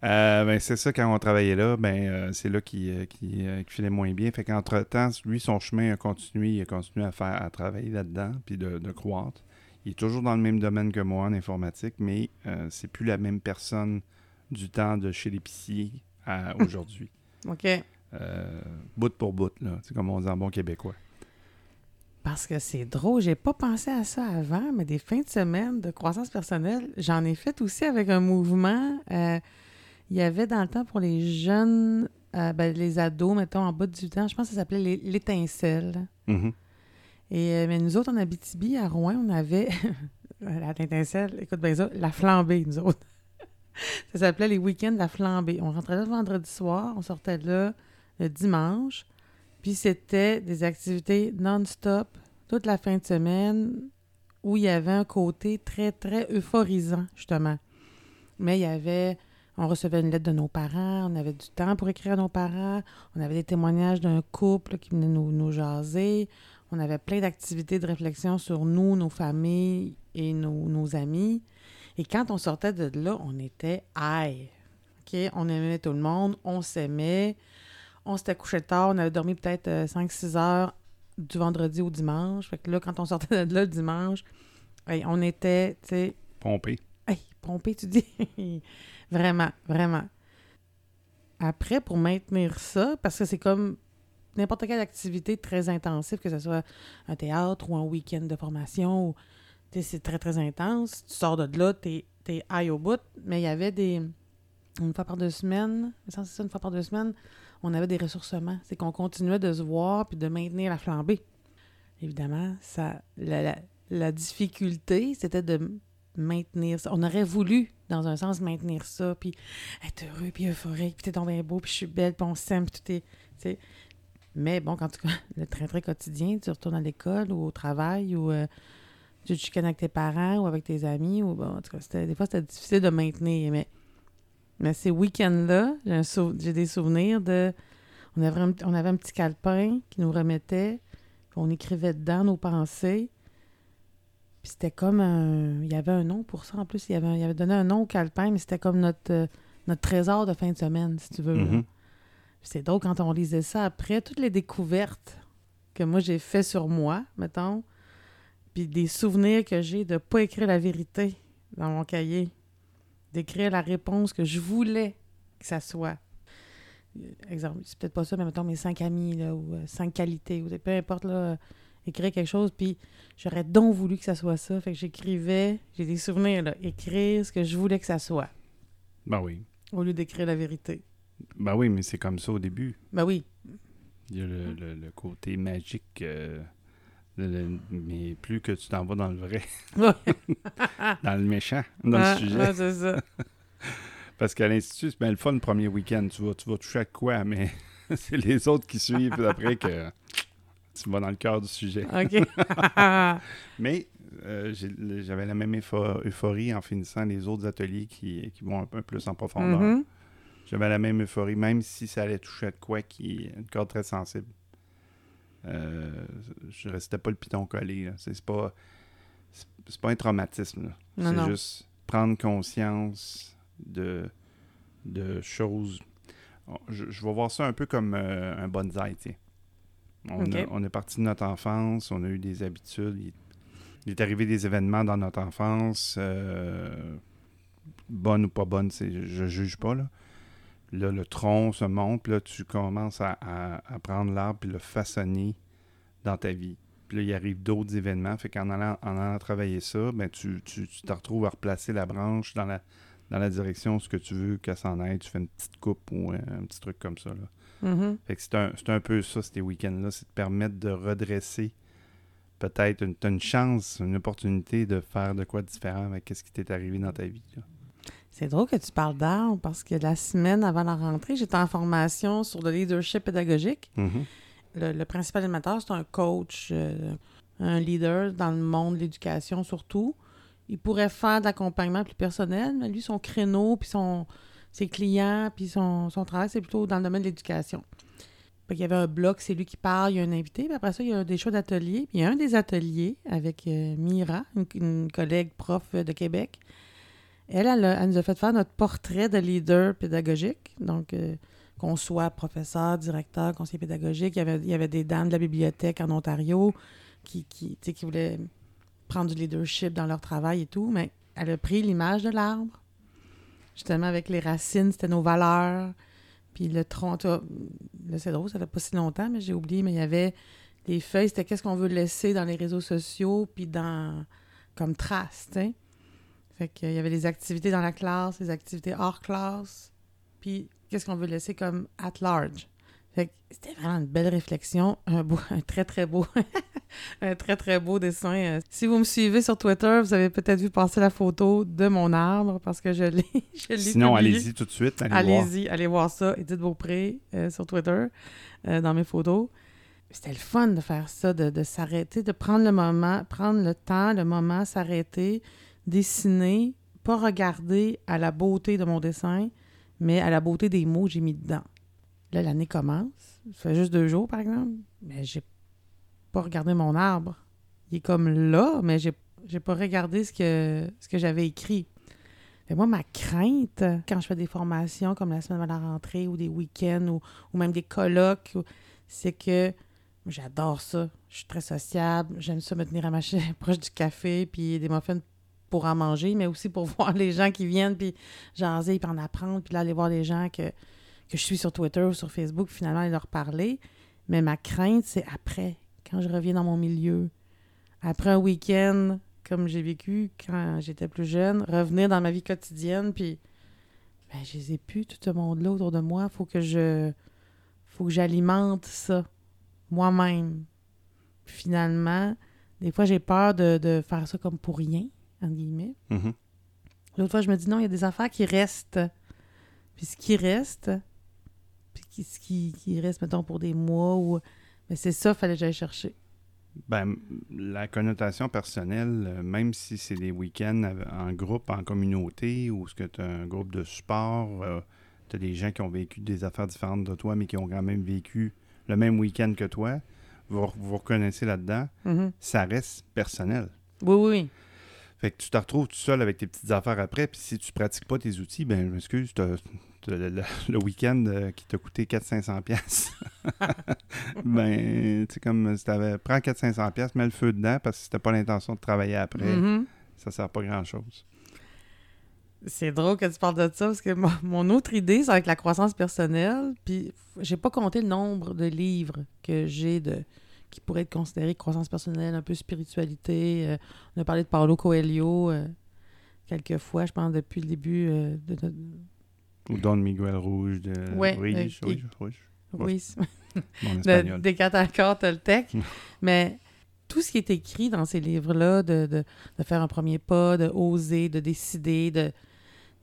Euh, ben, c'est ça, quand on travaillait là, ben, euh, c'est là qui, euh, qui, qui filait moins bien. Fait qu'entre-temps, lui, son chemin a continué, il a continué à faire, à travailler là-dedans, puis de, de croître. Il est toujours dans le même domaine que moi en informatique, mais euh, c'est plus la même personne du temps de chez l'épicier à aujourd'hui. OK. Bout pour bout, là. C'est comme on dit en bon québécois. Parce que c'est drôle, j'ai pas pensé à ça avant, mais des fins de semaine de croissance personnelle, j'en ai fait aussi avec un mouvement. euh, il y avait dans le temps pour les jeunes, euh, ben, les ados, mettons, en bas de 18 ans, je pense que ça s'appelait l'étincelle. Mhm. Et euh, mais nous autres, en Abitibi, à Rouen, on avait la l'étincelle, écoute bien ça, la flambée, nous autres. ça s'appelait les week-ends de la flambée. On rentrait là le vendredi soir, on sortait là le dimanche. Puis c'était des activités non-stop toute la fin de semaine où il y avait un côté très, très euphorisant, justement. Mais il y avait on recevait une lettre de nos parents, on avait du temps pour écrire à nos parents, on avait des témoignages d'un couple qui venait nous, nous jaser, on avait plein d'activités de réflexion sur nous, nos familles et nos, amis. Et quand on sortait de là, on était high. OK? On aimait tout le monde, on s'aimait, on s'était couché tard, on avait dormi peut-être 5-6 euh, heures du vendredi au dimanche. Fait que là, quand on sortait de là le dimanche, on était, tu sais... Pompé. Hey, pompé, tu dis? Vraiment, vraiment. Après, pour maintenir ça, parce que c'est comme n'importe quelle activité très intensive, que ce soit un théâtre ou un week-end de formation, c'est très, très intense. Tu sors de là, tu es, high au bout, mais il y avait des... Une fois par deux semaines, c'est ça, une fois par deux semaines, on avait des ressourcements. C'est qu'on continuait de se voir puis de maintenir la flambée. Évidemment, ça, la, difficulté, c'était de maintenir ça. On aurait voulu, dans un sens, maintenir ça, puis être heureux, puis euphorique, puis t'es tombé beau, puis je suis belle, puis on s'aime, puis tout est... Mais bon, quand tu le train-train quotidien, tu retournes à l'école ou au travail ou euh, tu te avec tes parents ou avec tes amis, ou bon, en tout cas, des fois, c'était difficile de maintenir, mais, mais ces week-ends-là, j'ai, des souvenirs de... On avait, un, on avait un petit calepin qui nous remettait, on écrivait dedans nos pensées, c'était comme un. Il y avait un nom pour ça. En plus, il y avait, il avait donné un nom au calepin, mais c'était comme notre, euh, notre trésor de fin de semaine, si tu veux. Mm-hmm. C'est drôle quand on lisait ça après, toutes les découvertes que moi j'ai fait sur moi, mettons, puis des souvenirs que j'ai de pas écrire la vérité dans mon cahier, d'écrire la réponse que je voulais que ça soit. Exemple, c'est peut-être pas ça, mais mettons mes cinq amis, là, ou euh, cinq qualités, ou peu importe, là écrire quelque chose, puis j'aurais donc voulu que ça soit ça. Fait que j'écrivais, j'ai des souvenirs, là, écrire ce que je voulais que ça soit. Ben oui. Au lieu d'écrire la vérité. Ben oui, mais c'est comme ça au début. Ben oui. Il y a le, côté magique, euh, mais plus que tu t'en vas dans le vrai. dans le méchant, dans le sujet. Ah, c'est ça. Parce qu'à l'Institut, c'est bien le fun le premier week-end. Tu vas, tu vas toucher à quoi, mais c'est les autres qui suivent après que tu vas dans le cœur du sujet. OK. Mais euh, j'avais la même euphorie en finissant les autres ateliers qui, vont un peu plus en profondeur. Mm-hmm. J'avais la même euphorie, même si ça allait toucher à quoi qui est un corps très sensible. Euh, je restais pas le piton collé. C'est pas, c'est pas un traumatisme. C'est juste prendre conscience de, de choses. Je, vais voir ça un peu comme euh, un bonsaï. On, est parti de notre enfance, on a eu des habitudes. Il, est arrivé des événements dans notre enfance, euh, bonnes ou pas bonnes, je ne juge pas. Là. Le tronc se monte, là, tu commences à, prendre l'arbre et le façonner dans ta vie. Puis là, il arrive d'autres événements. Fait qu'en allant, en allant travailler ça, ben, tu, tu, te retrouves à replacer la branche dans la, dans la direction ce que tu veux qu'elle s'en aille. Tu fais une petite coupe ou un, petit truc comme ça. Là. Mm-hmm. c'est un, peu ça, ces week-ends-là, c'est de permettre de redresser peut-être une, une chance, une opportunité de faire de quoi de différent avec ce qui t'est arrivé dans ta vie. C'est drôle que tu parles d'arbre parce que la semaine avant la rentrée, j'étais en formation sur le leadership pédagogique. Mm-hmm. le, principal animateur, c'est un coach, euh, un leader dans le monde de l'éducation surtout. Il pourrait faire de l'accompagnement plus personnel, mais lui, son créneau, puis son, ses clients, puis son, travail, c'est plutôt dans le domaine de l'éducation. Il y avait un bloc, c'est lui qui parle, il y a un invité, puis après ça, il y a des choix d'ateliers. Puis il y a un des ateliers avec euh, Mira, une, collègue prof de Québec. Elle, elle, nous a fait faire notre portrait de leader pédagogique. Donc, euh, qu'on soit professeur, directeur, conseiller pédagogique. Il y, avait, des dames de la bibliothèque en Ontario qui, voulaient prendre du leadership dans leur travail et tout. Mais elle a pris l'image de l'arbre, justement avec les racines, c'était nos valeurs. Puis le tronc, là, c'est drôle, ça fait pas si longtemps, mais j'ai oublié, mais il y avait les feuilles, c'était qu'est-ce qu'on veut laisser dans les réseaux sociaux, puis dans comme trace. Fait qu'il y avait les activités dans la classe, les activités hors classe, puis qu'est-ce qu'on veut laisser comme at large? Fait que c'était vraiment une belle réflexion, un, beau, un très, très beau un très, très beau dessin. Euh, Si vous me suivez sur Twitter, vous avez peut-être vu passer la photo de mon arbre parce que je l'ai je l'ai Sinon, allez-y tout de suite. Allez, voir. Allez-y, allez voir ça. Edith Beaupré euh, sur Twitter, euh, dans mes photos. C'était le fun de faire ça, de, de s'arrêter, de prendre le moment, prendre le temps, le moment, s'arrêter, dessiner, pas regarder à la beauté de mon dessin, mais à la beauté des mots que j'ai mis dedans. Là, l'année commence. Ça fait juste deux jours, par exemple, mais j'ai pas regardé mon arbre. Il est comme là, mais j'ai j'ai pas regardé ce que, ce que j'avais écrit. Fait moi, ma crainte, quand je fais des formations comme la semaine de la rentrée ou des week-ends ou, ou même des colloques, c'est que j'adore ça. Je suis très sociable. J'aime ça me tenir à ma chaise proche du café puis des muffins pour en manger, mais aussi pour voir les gens qui viennent puis jaser puis en apprendre puis là, aller voir les gens que, je suis sur Twitter ou sur Facebook finalement aller leur parler. Mais ma crainte, c'est après, quand je reviens dans mon milieu, après un week-end comme j'ai vécu quand j'étais plus jeune, revenir dans ma vie quotidienne, puis ben, je les ai plus, tout ce monde-là autour de moi. Faut que je. Faut que j'alimente ça moi-même. Finalement, des fois, j'ai peur de, de faire ça comme pour rien, entre guillemets. Mhm. L'autre fois, je me dis non, il y a des affaires qui restent. Puis ce qui reste, puis qui- ce qui, qui reste, mettons, pour des mois, ou. Mais c'est ça, fallait que j'aille chercher. Ben, la connotation personnelle, euh, même si c'est des week-ends en groupe, en communauté, ou ce que tu as un groupe de support, tu as des gens qui ont vécu des affaires différentes de toi, mais qui ont quand même vécu le même week-end que toi, vous vous reconnaissez là-dedans, Mhm. ça reste personnel. Oui, oui, oui. Fait que tu te retrouves tout seul avec tes petites affaires après, puis si tu pratiques pas tes outils, ben je m'excuse, le, le- le week-end euh, qui t'a coûté 400-500$, piastres. ben, tu sais, comme si t'avais, prends 400-500$, piastres, mets le feu dedans, parce que si t'as pas l'intention de travailler après, Mhm. ça sert pas grand-chose. C'est drôle que tu parles de ça parce que mon, mon autre idée, c'est avec la croissance personnelle. Puis j'ai pas compté le nombre de livres que j'ai de qui pourraient être considérés croissance personnelle, un peu spiritualité. Euh, on a parlé de Paulo Coelho euh, quelques fois, je pense, depuis le début euh, de notre. Ou Don Miguel Rouge de Ouais, Rouge, euh, Rouge, Rouge, Oui, de, des quatre Toltec. Mais tout ce qui est écrit dans ces livres-là, de, de, de faire un premier pas, de oser, de décider, de.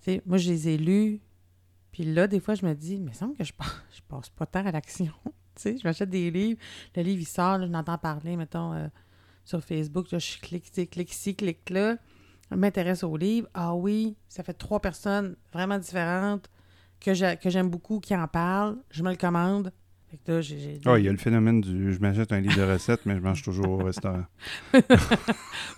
Tu sais, moi, je les ai lus. Puis là, des fois, je me dis, mais il semble que je passe, je passe pas tant à l'action. Tu sais, je m'achète des livres. Le livre, il sort, là, je l'entends parler, mettons, euh, sur Facebook. Là, je clique, clique ici, clique là. Je m'intéresse au livre. Ah oui, ça fait trois personnes vraiment différentes que j'ai- que j'aime beaucoup qui en parlent. Je me le commande. Là, Ah, il y a le phénomène du je m'achète un livre de recettes, mais je mange toujours au restaurant.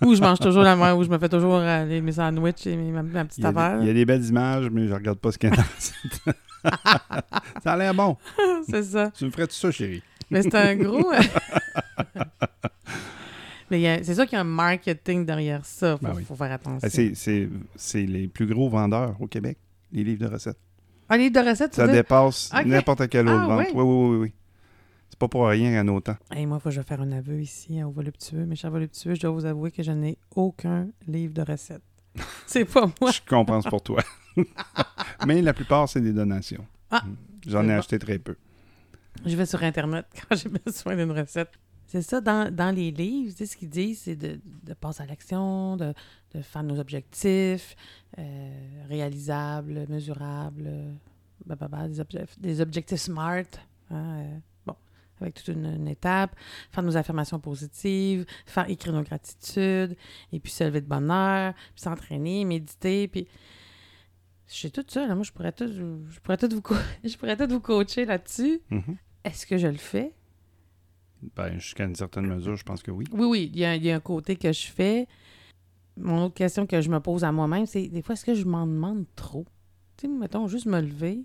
Ou je mange toujours la même, ou je me fais toujours euh, les- mes sandwichs et mes- ma, ma petite Il y, a des, affaire. il y a des belles images, mais je regarde pas ce qu'il y a dans la recette. Ça a l'air bon. C'est ça. Tu me ferais tout ça, chérie? Mais c'est un gros. euh, Mais il c'est sûr qu'il y a un marketing derrière ça. Faut, Ben oui. faut faire attention. Ah, C'est, les plus gros vendeurs au Québec, les livres de recettes. Un livre de recettes, Ça dépasse n'importe quelle autre Ah, vente. oui? Oui, oui, oui, oui. C'est pas pour rien en autant. Hey, moi, il faut que je faire un aveu ici hein, au voluptueux. Mes chers voluptueux, je dois vous avouer que je n'ai aucun livre de recettes. c'est pas moi. Je comprends pour toi. Mais la plupart, c'est des donations. Ah, Mm. J'en ai bon. acheté très peu. Je vais sur Internet quand j'ai besoin d'une recette. C'est ça, dans, dans les livres, tu sais, ce qu'ils disent, c'est de, de passer à l'action, de, de faire nos objectifs euh, réalisables, mesurables, euh, blablabla, des, objectifs, des objectifs SMART. hein, euh, bon, avec toute une, une étape. Faire nos affirmations positives, faire écrire nos gratitudes, et puis se lever de bonne heure, puis s'entraîner, méditer, puis... Je suis toute seule, hein, moi je pourrais tout, je pourrais tout vous, co- je pourrais tout vous coacher là-dessus. Mhm. Est-ce que je le fais? Ben, jusqu'à une certaine mesure, je pense que oui. Oui, oui, il y, a, il y a un côté que je fais. Mon autre question que je me pose à moi-même, c'est des fois, est-ce que je m'en demande trop? Tu sais, mettons, juste me lever,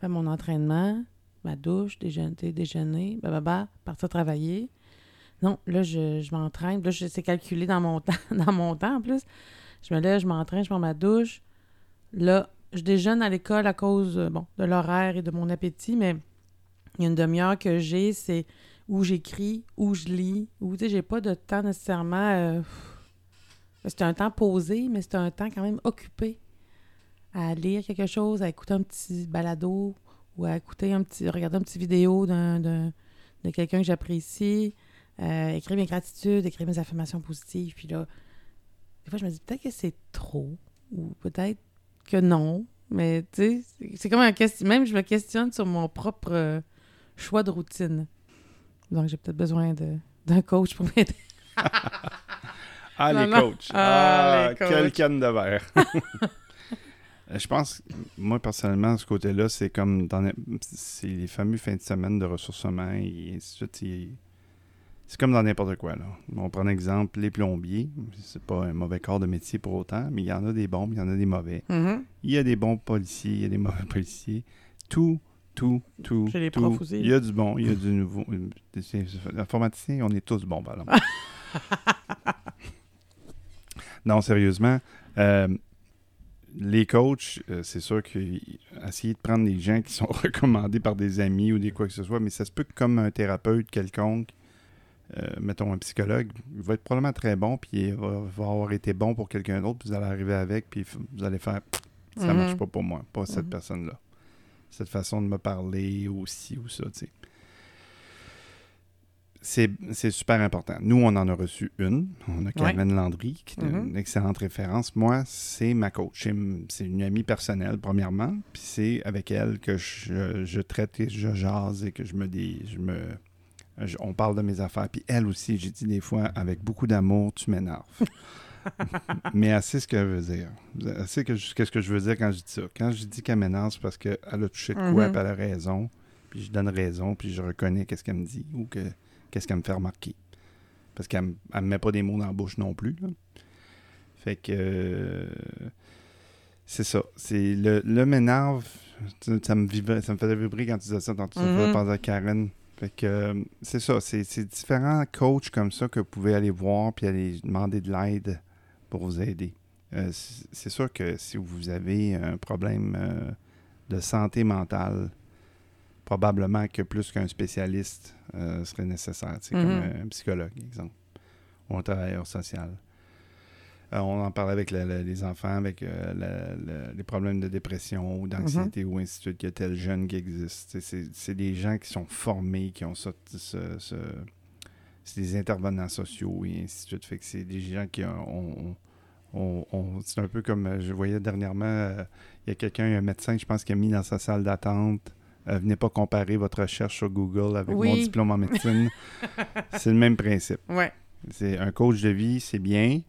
faire mon entraînement, ma douche, déjeuner, déjeuner, blablabla, partir travailler. Non, là, je, je m'entraîne. Là, c'est calculé dans mon temps, dans mon temps en plus. Je me lève, je m'entraîne, je prends ma douche. Là, je déjeune à l'école à cause euh, bon, de l'horaire et de mon appétit, mais il y a une demi-heure que j'ai, c'est où j'écris, où je lis, où, tu sais, j'ai pas de temps nécessairement... euh, c'est un temps posé, mais c'est un temps quand même occupé à lire quelque chose, à écouter un petit balado ou à écouter un petit... regarder un petit vidéo d'un, d'un- de quelqu'un que j'apprécie, euh, écrire mes gratitudes, écrire mes affirmations positives. Puis là, des fois, je me dis peut-être que c'est trop ou peut-être que non. Mais tu sais, c'est comme un question. Même je me questionne sur mon propre euh, choix de routine. Donc, j'ai peut-être besoin de- d'un coach pour m'aider. Ah, Non, les non. coachs. Ah, Ah, les coachs. quelle canne de verre. Euh, Je pense, moi personnellement, ce côté-là, c'est comme dans les, c'est les fameux fins de semaine de ressourcement et ainsi de suite. C'est comme dans n'importe quoi. Là. On prend un exemple, les plombiers. C'est pas un mauvais corps de métier pour autant, mais il y en a des bons, il y en a des mauvais. Mhm. Il y a des bons policiers, il y a des mauvais policiers. Tout, tout, tout. Chez les tout. profs aussi. Il y a du bon, il y a du nouveau. L'informaticien, on est tous bons, par exemple. non, sérieusement, euh, les coachs, euh, c'est sûr qu'essayer de prendre des gens qui sont recommandés par des amis ou des quoi que ce soit, mais ça se peut que comme un thérapeute quelconque, euh, mettons un psychologue, il va être probablement très bon, puis il va, va avoir été bon pour quelqu'un d'autre, puis vous allez arriver avec, puis vous allez faire ça Mhm. marche pas pour moi, pas cette Mhm. personne-là. Cette façon de me parler aussi ou ça, tu sais. C'est super important. Nous, on en a reçu une. On a Carmen Landry, qui est Mhm. une excellente référence. Moi, c'est ma coach. C'est c'est une amie personnelle, premièrement. Puis c'est avec elle que je, je traite et je jase et que je me dis... Je me, je- on parle de mes affaires. Puis elle aussi, j'ai dit des fois, avec beaucoup d'amour, tu m'énerves. Mais elle sait ce qu'elle veut dire. Elle sait que je- qu'est-ce que je veux dire quand je dis ça. Quand je dis qu'elle m'énerve, c'est parce qu'elle a touché de quoi, Mhm. puis elle a raison. Puis je donne raison, puis je reconnais qu'est-ce qu'elle me dit ou que qu'est-ce qu'elle me fait remarquer. Parce qu'elle ne me met pas des mots dans la bouche non plus. là. Fait que... euh, c'est ça. C'est le, le m'énerve. tu- Ça me, vibrait- ça me faisait vibrer quand tu disais ça. Me faisait Mhm. penser à Karen. Fait que euh, c'est ça. C'est c'est différents coachs comme ça que vous pouvez aller voir puis aller demander de l'aide pour vous aider. Euh, c'est c'est sûr que si vous avez un problème euh, de santé mentale, probablement que plus qu'un spécialiste serait nécessaire, tu sais, Mhm. comme un psychologue, exemple, ou un travailleur social. Euh, on en parlait avec le- le- les enfants, avec euh, le- le- les problèmes de dépression ou d'anxiété ou ainsi de suite, qu'il y a tel jeune qui existe. C'est des gens qui sont formés, qui ont ça, ce- ce- c'est des intervenants sociaux et ainsi de suite. Fait que c'est des gens qui ont... ont- ont- ont- c'est un peu comme euh, je voyais dernièrement, euh, il y a quelqu'un, un médecin, je pense, qui a mis dans sa salle d'attente. euh, venez pas comparer votre recherche sur Google avec mon diplôme en médecine. c'est le même principe. Ouais. C'est un coach de vie, c'est bien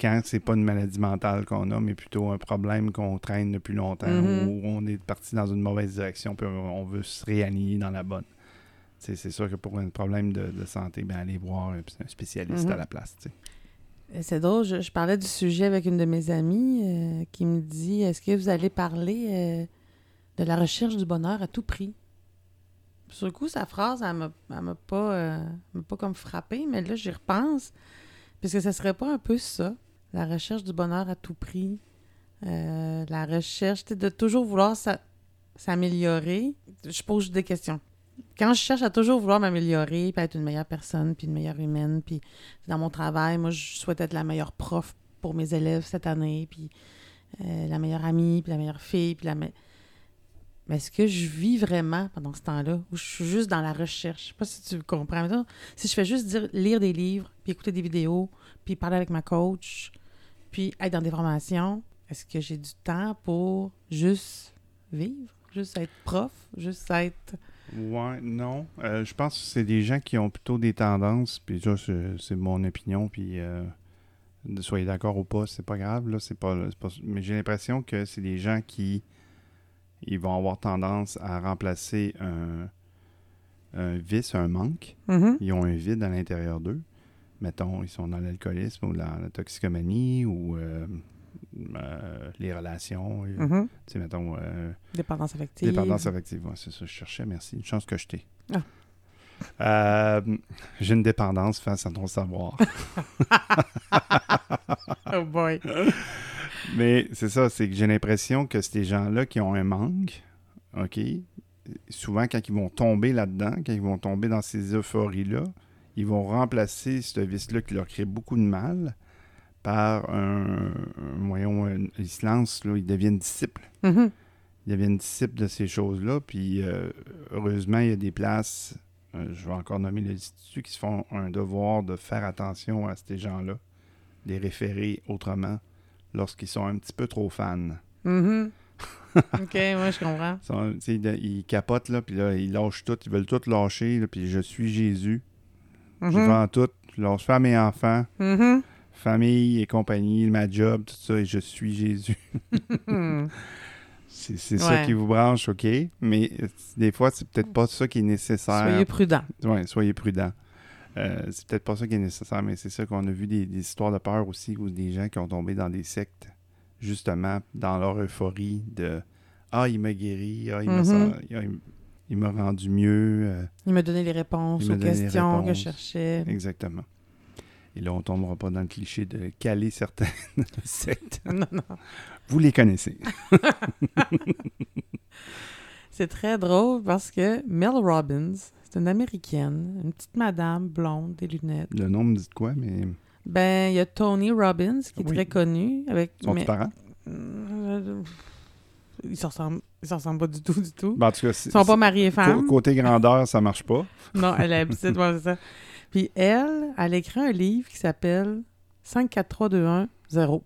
quand c'est pas une maladie mentale qu'on a, mais plutôt un problème qu'on traîne depuis longtemps Mhm. ou on est parti dans une mauvaise direction puis on veut se réaligner dans la bonne. C'est sûr que pour un problème de, de santé, ben allez voir un, spécialiste Mhm. à la place. Et C'est drôle, je, je parlais du sujet avec une de mes amies euh, qui me dit Est-ce que vous allez parler euh, de la recherche du bonheur à tout prix? Sur le coup, sa phrase, elle m'a elle m'a pas, euh, pas comme frappée, mais là, j'y repense. Puisque ce serait pas un peu ça, la recherche du bonheur à tout prix, euh, la recherche de toujours vouloir sa- s'améliorer. Je pose des questions. Quand je cherche à toujours vouloir m'améliorer, puis être une meilleure personne, puis une meilleure humaine, puis dans mon travail, moi, je souhaite être la meilleure prof pour mes élèves cette année, puis euh, la meilleure amie, puis la meilleure fille, puis la me- Mais est-ce que je vis vraiment pendant ce temps-là, ou je suis juste dans la recherche? Je sais pas si tu comprends. Mettons, si je fais juste lire des livres, puis écouter des vidéos, puis parler avec ma coach, puis être dans des formations, est-ce que j'ai du temps pour juste vivre? Juste être prof? Juste être... Ouais, non. Euh, je pense que c'est des gens qui ont plutôt des tendances, puis ça, c'est mon opinion, puis euh, soyez d'accord ou pas, c'est pas grave, là, c'est pas, Mais j'ai l'impression que c'est des gens qui ils vont avoir tendance à remplacer un, un vice, un manque. Mhm. Ils ont un vide à l'intérieur d'eux. Mettons, ils sont dans l'alcoolisme ou la, la toxicomanie ou euh, euh, les relations. et, Mhm. Tu sais, mettons, euh, Dépendance affective. Dépendance affective, ouais, c'est ça, je cherchais, merci. Une chance que je t'ai. Ah. Euh, J'ai une dépendance face à ton savoir. Oh boy. Mais c'est ça, c'est que j'ai l'impression que ces gens-là qui ont un manque, OK, souvent quand ils vont tomber là-dedans, quand ils vont tomber dans ces euphories-là, ils vont remplacer ce vice-là qui leur crée beaucoup de mal par un, un voyons, un- ils se lancent, là, ils deviennent disciples. Mhm. ils deviennent disciples de ces choses-là. Puis euh, heureusement, il y a des places euh, je vais encore nommer les instituts qui se font un devoir de faire attention à ces gens-là, les référer autrement lorsqu'ils sont un petit peu trop fans. Mhm. OK, moi, je comprends. Ils, sont- capotent, là, puis là, ils lâchent tout, ils veulent tout lâcher, là, puis je suis Jésus. Je Mhm. vends tout, je lâche femme et enfants, Mhm. famille et compagnie, ma job, tout ça, et je suis Jésus. Mhm. C'est ça qui vous branche, OK, mais euh, des fois, c'est peut-être pas ça qui est nécessaire. Soyez prudents. Ouais, soyez prudents. Euh, c'est peut-être pas ça qui est nécessaire, mais c'est ça qu'on a vu des, des histoires de peur aussi, ou des gens qui ont tombé dans des sectes, justement, dans leur euphorie de Ah, il m'a guéri, ah, il m'a. Il m'a rendu mieux. euh, Il m'a donné les réponses aux questions que je cherchais. exactement. Et là, on tombera pas dans le cliché de caler certaines sectes. Non, non. Vous les connaissez. C'est très drôle parce que Mel Robbins, c'est une Américaine, une petite madame blonde, des lunettes. Le nom me dit de quoi, mais Ben, il y a Tony Robbins, qui est Oui. très connu. Avec, sont mais- parents? Euh, Ils se ressemblent, ils se ressemblent pas du tout, du tout. Ben, en tout cas, Ils sont pas mariés et femmes. côté grandeur, ça marche pas. Non, elle est petite, ouais, c'est ça. Puis elle, elle a écrit un livre qui s'appelle 543210.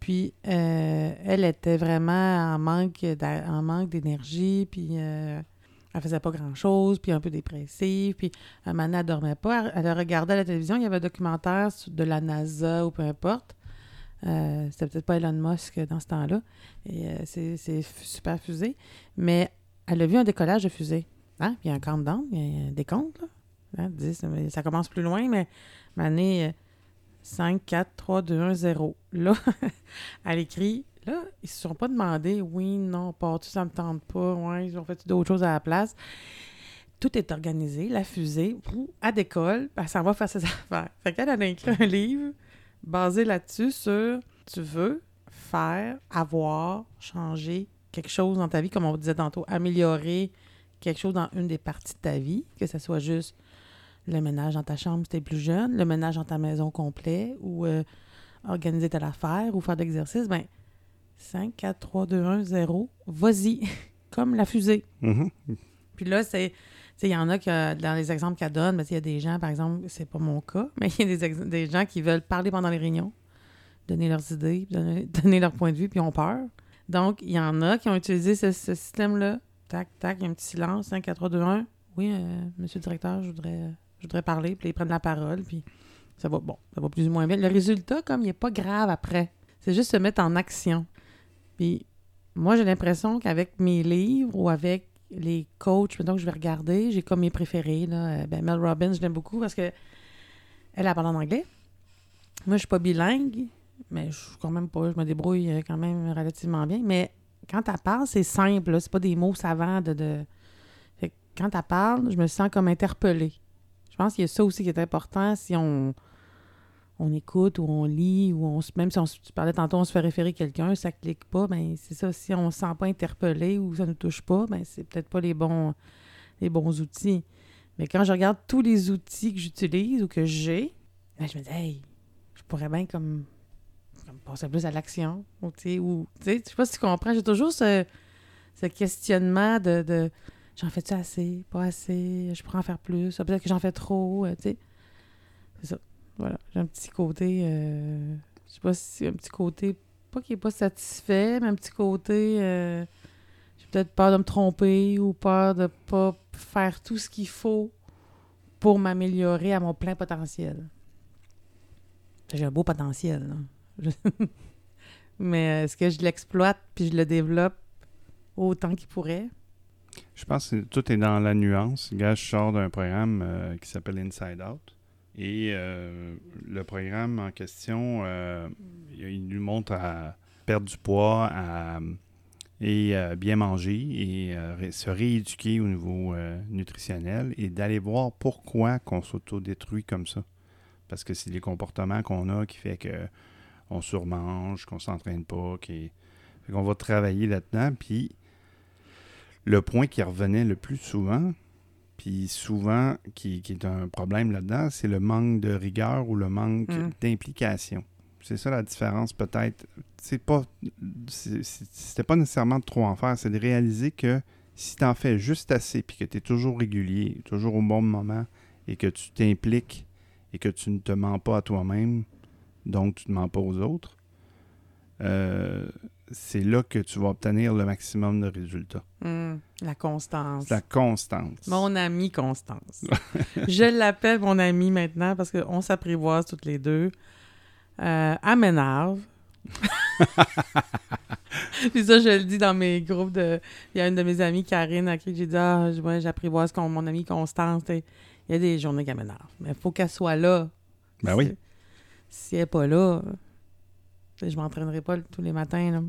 Puis euh, elle était vraiment en manque en manque d'énergie, puis euh, elle faisait pas grand-chose, puis un peu dépressive, puis un moment elle dormait pas. Elle, elle regardait la télévision, il y avait un documentaire de la NASA ou peu importe. Euh, C'était peut-être pas Elon Musk dans ce temps-là. Euh, c'est super fusée. Mais elle a vu un décollage de fusée. Hein? Puis il y a un countdown, il y a des comptes, là. Hein? 10, mais ça commence plus loin, mais année 5, 4, 3, 2, 1, 0. Là, elle écrit, là, ils se sont pas demandé, oui, non, pas tout, ça me tente pas, ouais, ils ont fait d'autres choses à la place. Tout est organisé, la fusée, elle décolle, elle s'en va faire ses affaires. Fait qu'elle elle a écrit un livre basé là-dessus sur tu veux faire, avoir, changer quelque chose dans ta vie, comme on disait tantôt, améliorer quelque chose dans une des parties de ta vie, que ce soit juste le ménage dans ta chambre si t'es plus jeune, le ménage dans ta maison complet, ou euh, organiser telle affaire, ou faire de l'exercice, ben 5, 4, 3, 2, 1, 0, vas-y, comme la fusée. Mhm. Puis là, c'est. Il y en a que dans les exemples qu'elle donne, il y a des gens, par exemple, c'est pas mon cas, mais il y a des, des gens qui veulent parler pendant les réunions, donner leurs idées, donner, donner leur point de vue, puis ont peur. Donc, il y en a qui ont utilisé ce, système-là. Tac, tac, il y a un petit silence, 5, 4, 3, 2, 1. Oui, euh, monsieur le directeur, je voudrais, je voudrais parler, puis ils prennent la parole, puis ça va, bon, ça va plus ou moins bien. Le résultat, comme il n'est pas grave après, c'est juste se mettre en action. Puis moi, j'ai l'impression qu'avec mes livres ou avec les coachs, maintenant que je vais regarder, j'ai comme mes préférés. Là. Euh, Ben, Mel Robbins, je l'aime beaucoup parce que elle, parle en anglais. Moi, je suis pas bilingue, mais je suis quand même pas. Je me débrouille euh, quand même relativement bien. Mais quand elle parle, c'est simple. C'est pas des mots savants de. quand elle parle, je me sens comme interpellée. Je pense qu'il y a ça aussi qui est important si on, on écoute ou on lit ou on se- même si on, se- tu parlais tantôt, on se fait référer quelqu'un, ça clique pas, ben c'est ça. Si on se sent pas interpellé ou ça ne touche pas, ben c'est peut-être pas les bons, les bons outils. Mais quand je regarde tous les outils que j'utilise ou que j'ai, ben, je me dis, hey, je pourrais bien comme, comme passer plus à l'action. Ou, tu sais, ou, tu sais, je sais pas si tu comprends, j'ai toujours ce, ce questionnement de, de j'en fais-tu assez, pas assez, je pourrais en faire plus, Ah, peut-être que j'en fais trop, euh, tu sais. C'est ça. Voilà. J'ai un petit côté, euh, je sais pas si un petit côté, pas qui est pas satisfait, mais un petit côté, euh, j'ai peut-être peur de me tromper ou peur de pas faire tout ce qu'il faut pour m'améliorer à mon plein potentiel. J'ai un beau potentiel, là. Mais est-ce que je l'exploite puis je le développe autant qu'il pourrait? Je pense que tout est dans la nuance. Gars, je sors d'un programme euh, qui s'appelle Inside Out. Et euh, le programme en question, euh, il nous montre à perdre du poids à- et euh, bien manger et se rééduquer au niveau nutritionnel et d'aller voir pourquoi qu'on s'autodétruit comme ça. Parce que c'est les comportements qu'on a qui fait que on surmange, qu'on s'entraîne pas, qu'on va travailler là-dedans. Puis le point qui revenait le plus souvent, puis souvent qui, qui est un problème là-dedans, c'est le manque de rigueur ou le manque Mm. d'implication. C'est ça la différence peut-être. C'est pas c'était pas nécessairement de trop en faire, c'est de réaliser que Si tu en fais juste assez, puis que tu es toujours régulier, toujours au bon moment, et que tu t'impliques, et que tu ne te mens pas à toi-même, donc tu ne mens pas aux autres, euh, c'est là que tu vas obtenir le maximum de résultats. Hmm, la constance. La constance. Mon ami Constance. je l'appelle mon ami maintenant parce qu'on s'apprivoise toutes les deux. Euh, elle m'énerve. Puis ça, je le dis dans mes groupes de. Il y a une de mes amies, Karine, à qui j'ai dit Ah, ouais, j'apprivoise mon amie Constance. Il y a des journées qu'elle m'énerve. Mais il faut qu'elle soit là. Ben oui. Si elle n'est pas là, je m'entraînerai pas tous les matins. Là.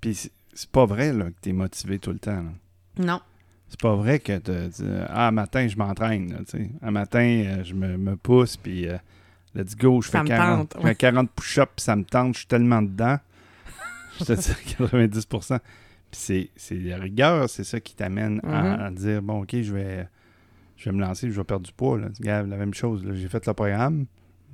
Puis c'est- pas vrai là, que tu es motivé tout le temps. là. Non. C'est pas vrai que tu dis Ah, matin, je m'entraîne. Un matin, euh, je me, me pousse, puis euh, let's go, je fais me 40, tente, je fais ouais. 40 push-ups, puis ça me tente, je suis tellement dedans. je te dis 90 Puis c'est c'est la rigueur, c'est ça qui t'amène à, Mhm. à dire Bon, ok, je vais, je vais me lancer, je vais perdre du poids. Là. Regarde, la même chose. là. J'ai fait le programme.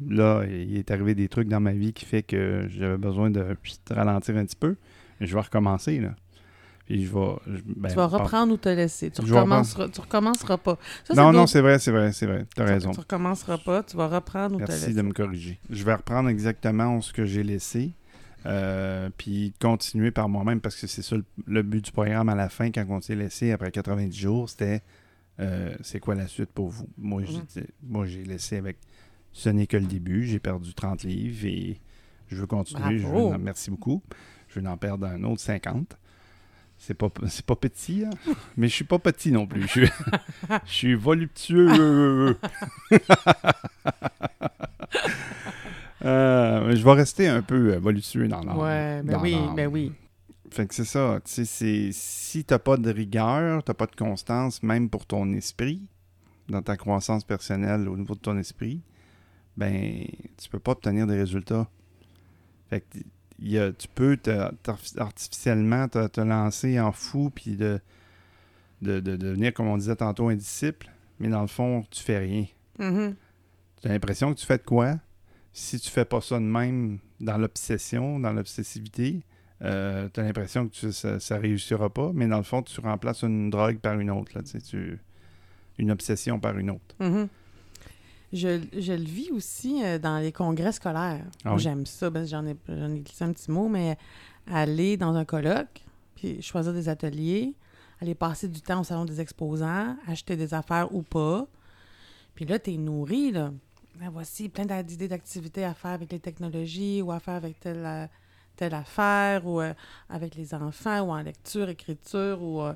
Là, il est arrivé des trucs dans ma vie qui fait que j'avais besoin de ralentir un petit peu. Mais je vais recommencer. Là. Puis je vais. je- ben, tu vas reprendre ou te laisser? Tu recommenceras, tu recommenceras pas. Ça, Non, non, c'est vrai, c'est vrai, c'est vrai. Tu- raison. Tu recommenceras pas. Tu vas reprendre ou te Merci laisser. de me corriger. Je vais reprendre exactement ce que j'ai laissé, euh, puis continuer par moi-même, parce que c'est ça le, le but du programme à la fin, quand on s'est laissé après 90 jours, c'était euh, c'est quoi la suite pour vous? Moi, j'ai Mhm. moi, j'ai laissé avec ce n'est que le début, j'ai perdu 30 livres et je veux continuer. Je veux Bravo. en- merci beaucoup. Je veux en perdre un autre 50. C'est pas, c'est pas petit, hein? mais je suis pas petit non plus. Je suis, je suis voluptueux. Euh, je vais rester un peu euh, voluptueux dans l'âme. Ouais, ben Dans oui, l'âme. ben oui. Fait que c'est ça. C'est- si t'as pas de rigueur, t'as pas de constance, même pour ton esprit, dans ta croissance personnelle au niveau de ton esprit, ben, tu peux pas obtenir des résultats. Fait que y a- tu peux te- artificiellement te, te lancer en fou puis de, de, de devenir, comme on disait tantôt, un disciple, mais dans le fond, tu fais rien. Mhm. Tu as l'impression que tu fais de quoi? Si tu fais pas ça de même dans l'obsession, dans l'obsessivité, euh, tu as l'impression que tu- ça, ça réussira pas, mais dans le fond, tu remplaces une drogue par une autre. Là, tu une obsession par une autre. Mhm. Je, je le vis aussi euh, dans les congrès scolaires. Ah oui? J'aime ça, ben, j'en ai, j'en ai glissé un petit mot, mais aller dans un colloque, puis choisir des ateliers, aller passer du temps au salon des exposants, acheter des affaires ou pas. Puis là, tu es nourri, là. Ben, voici plein d'idées d'activités à faire avec les technologies ou à faire avec telle, euh, telle affaire ou euh, avec les enfants ou en lecture, écriture ou... euh,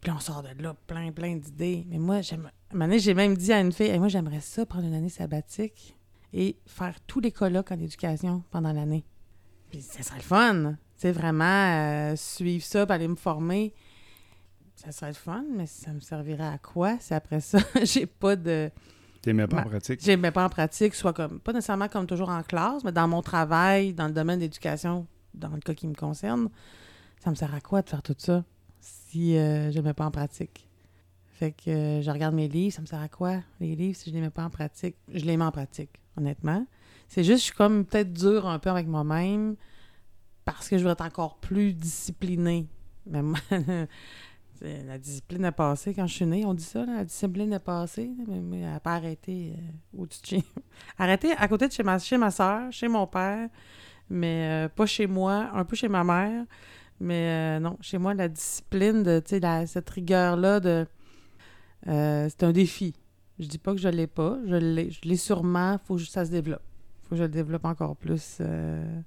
puis on sort de là plein, plein d'idées. Mais moi, j'aime. À un moment donné, j'ai même dit à une fille, Hey, moi, j'aimerais ça prendre une année sabbatique et faire tous les colloques en éducation pendant l'année. Puis ça serait le fun. C'est vraiment euh, suivre ça, puis aller me former. Ça serait le fun, mais ça me servirait à quoi si après ça, j'ai pas de. Tu mets pas en pratique? J'ai mais pas en pratique, soit comme. Pas nécessairement comme toujours en classe, mais dans mon travail, dans le domaine de l'éducation, dans le cas qui me concerne, ça me sert à quoi de faire tout ça? Si euh, je ne mets pas en pratique? Fait que euh, je regarde mes livres, ça me sert à quoi, les livres, si je les mets pas en pratique? Je les mets en pratique, honnêtement. C'est juste, je suis comme peut-être dure un peu avec moi-même parce que je veux être encore plus disciplinée. Mais la discipline est passée quand je suis née, on dit ça, la discipline passée, là, mais, elle n'a pas arrêté euh, au-dessus de à côté de chez ma, chez ma soeur, chez mon père, mais pas chez moi, un peu chez ma mère. Mais euh, non, chez moi, la discipline, de, cette rigueur-là, de, euh, c'est un défi. Je dis pas que je l'ai pas, je l'ai, je l'ai sûrement, faut que ça se développe. faut que je le développe encore plus. euh.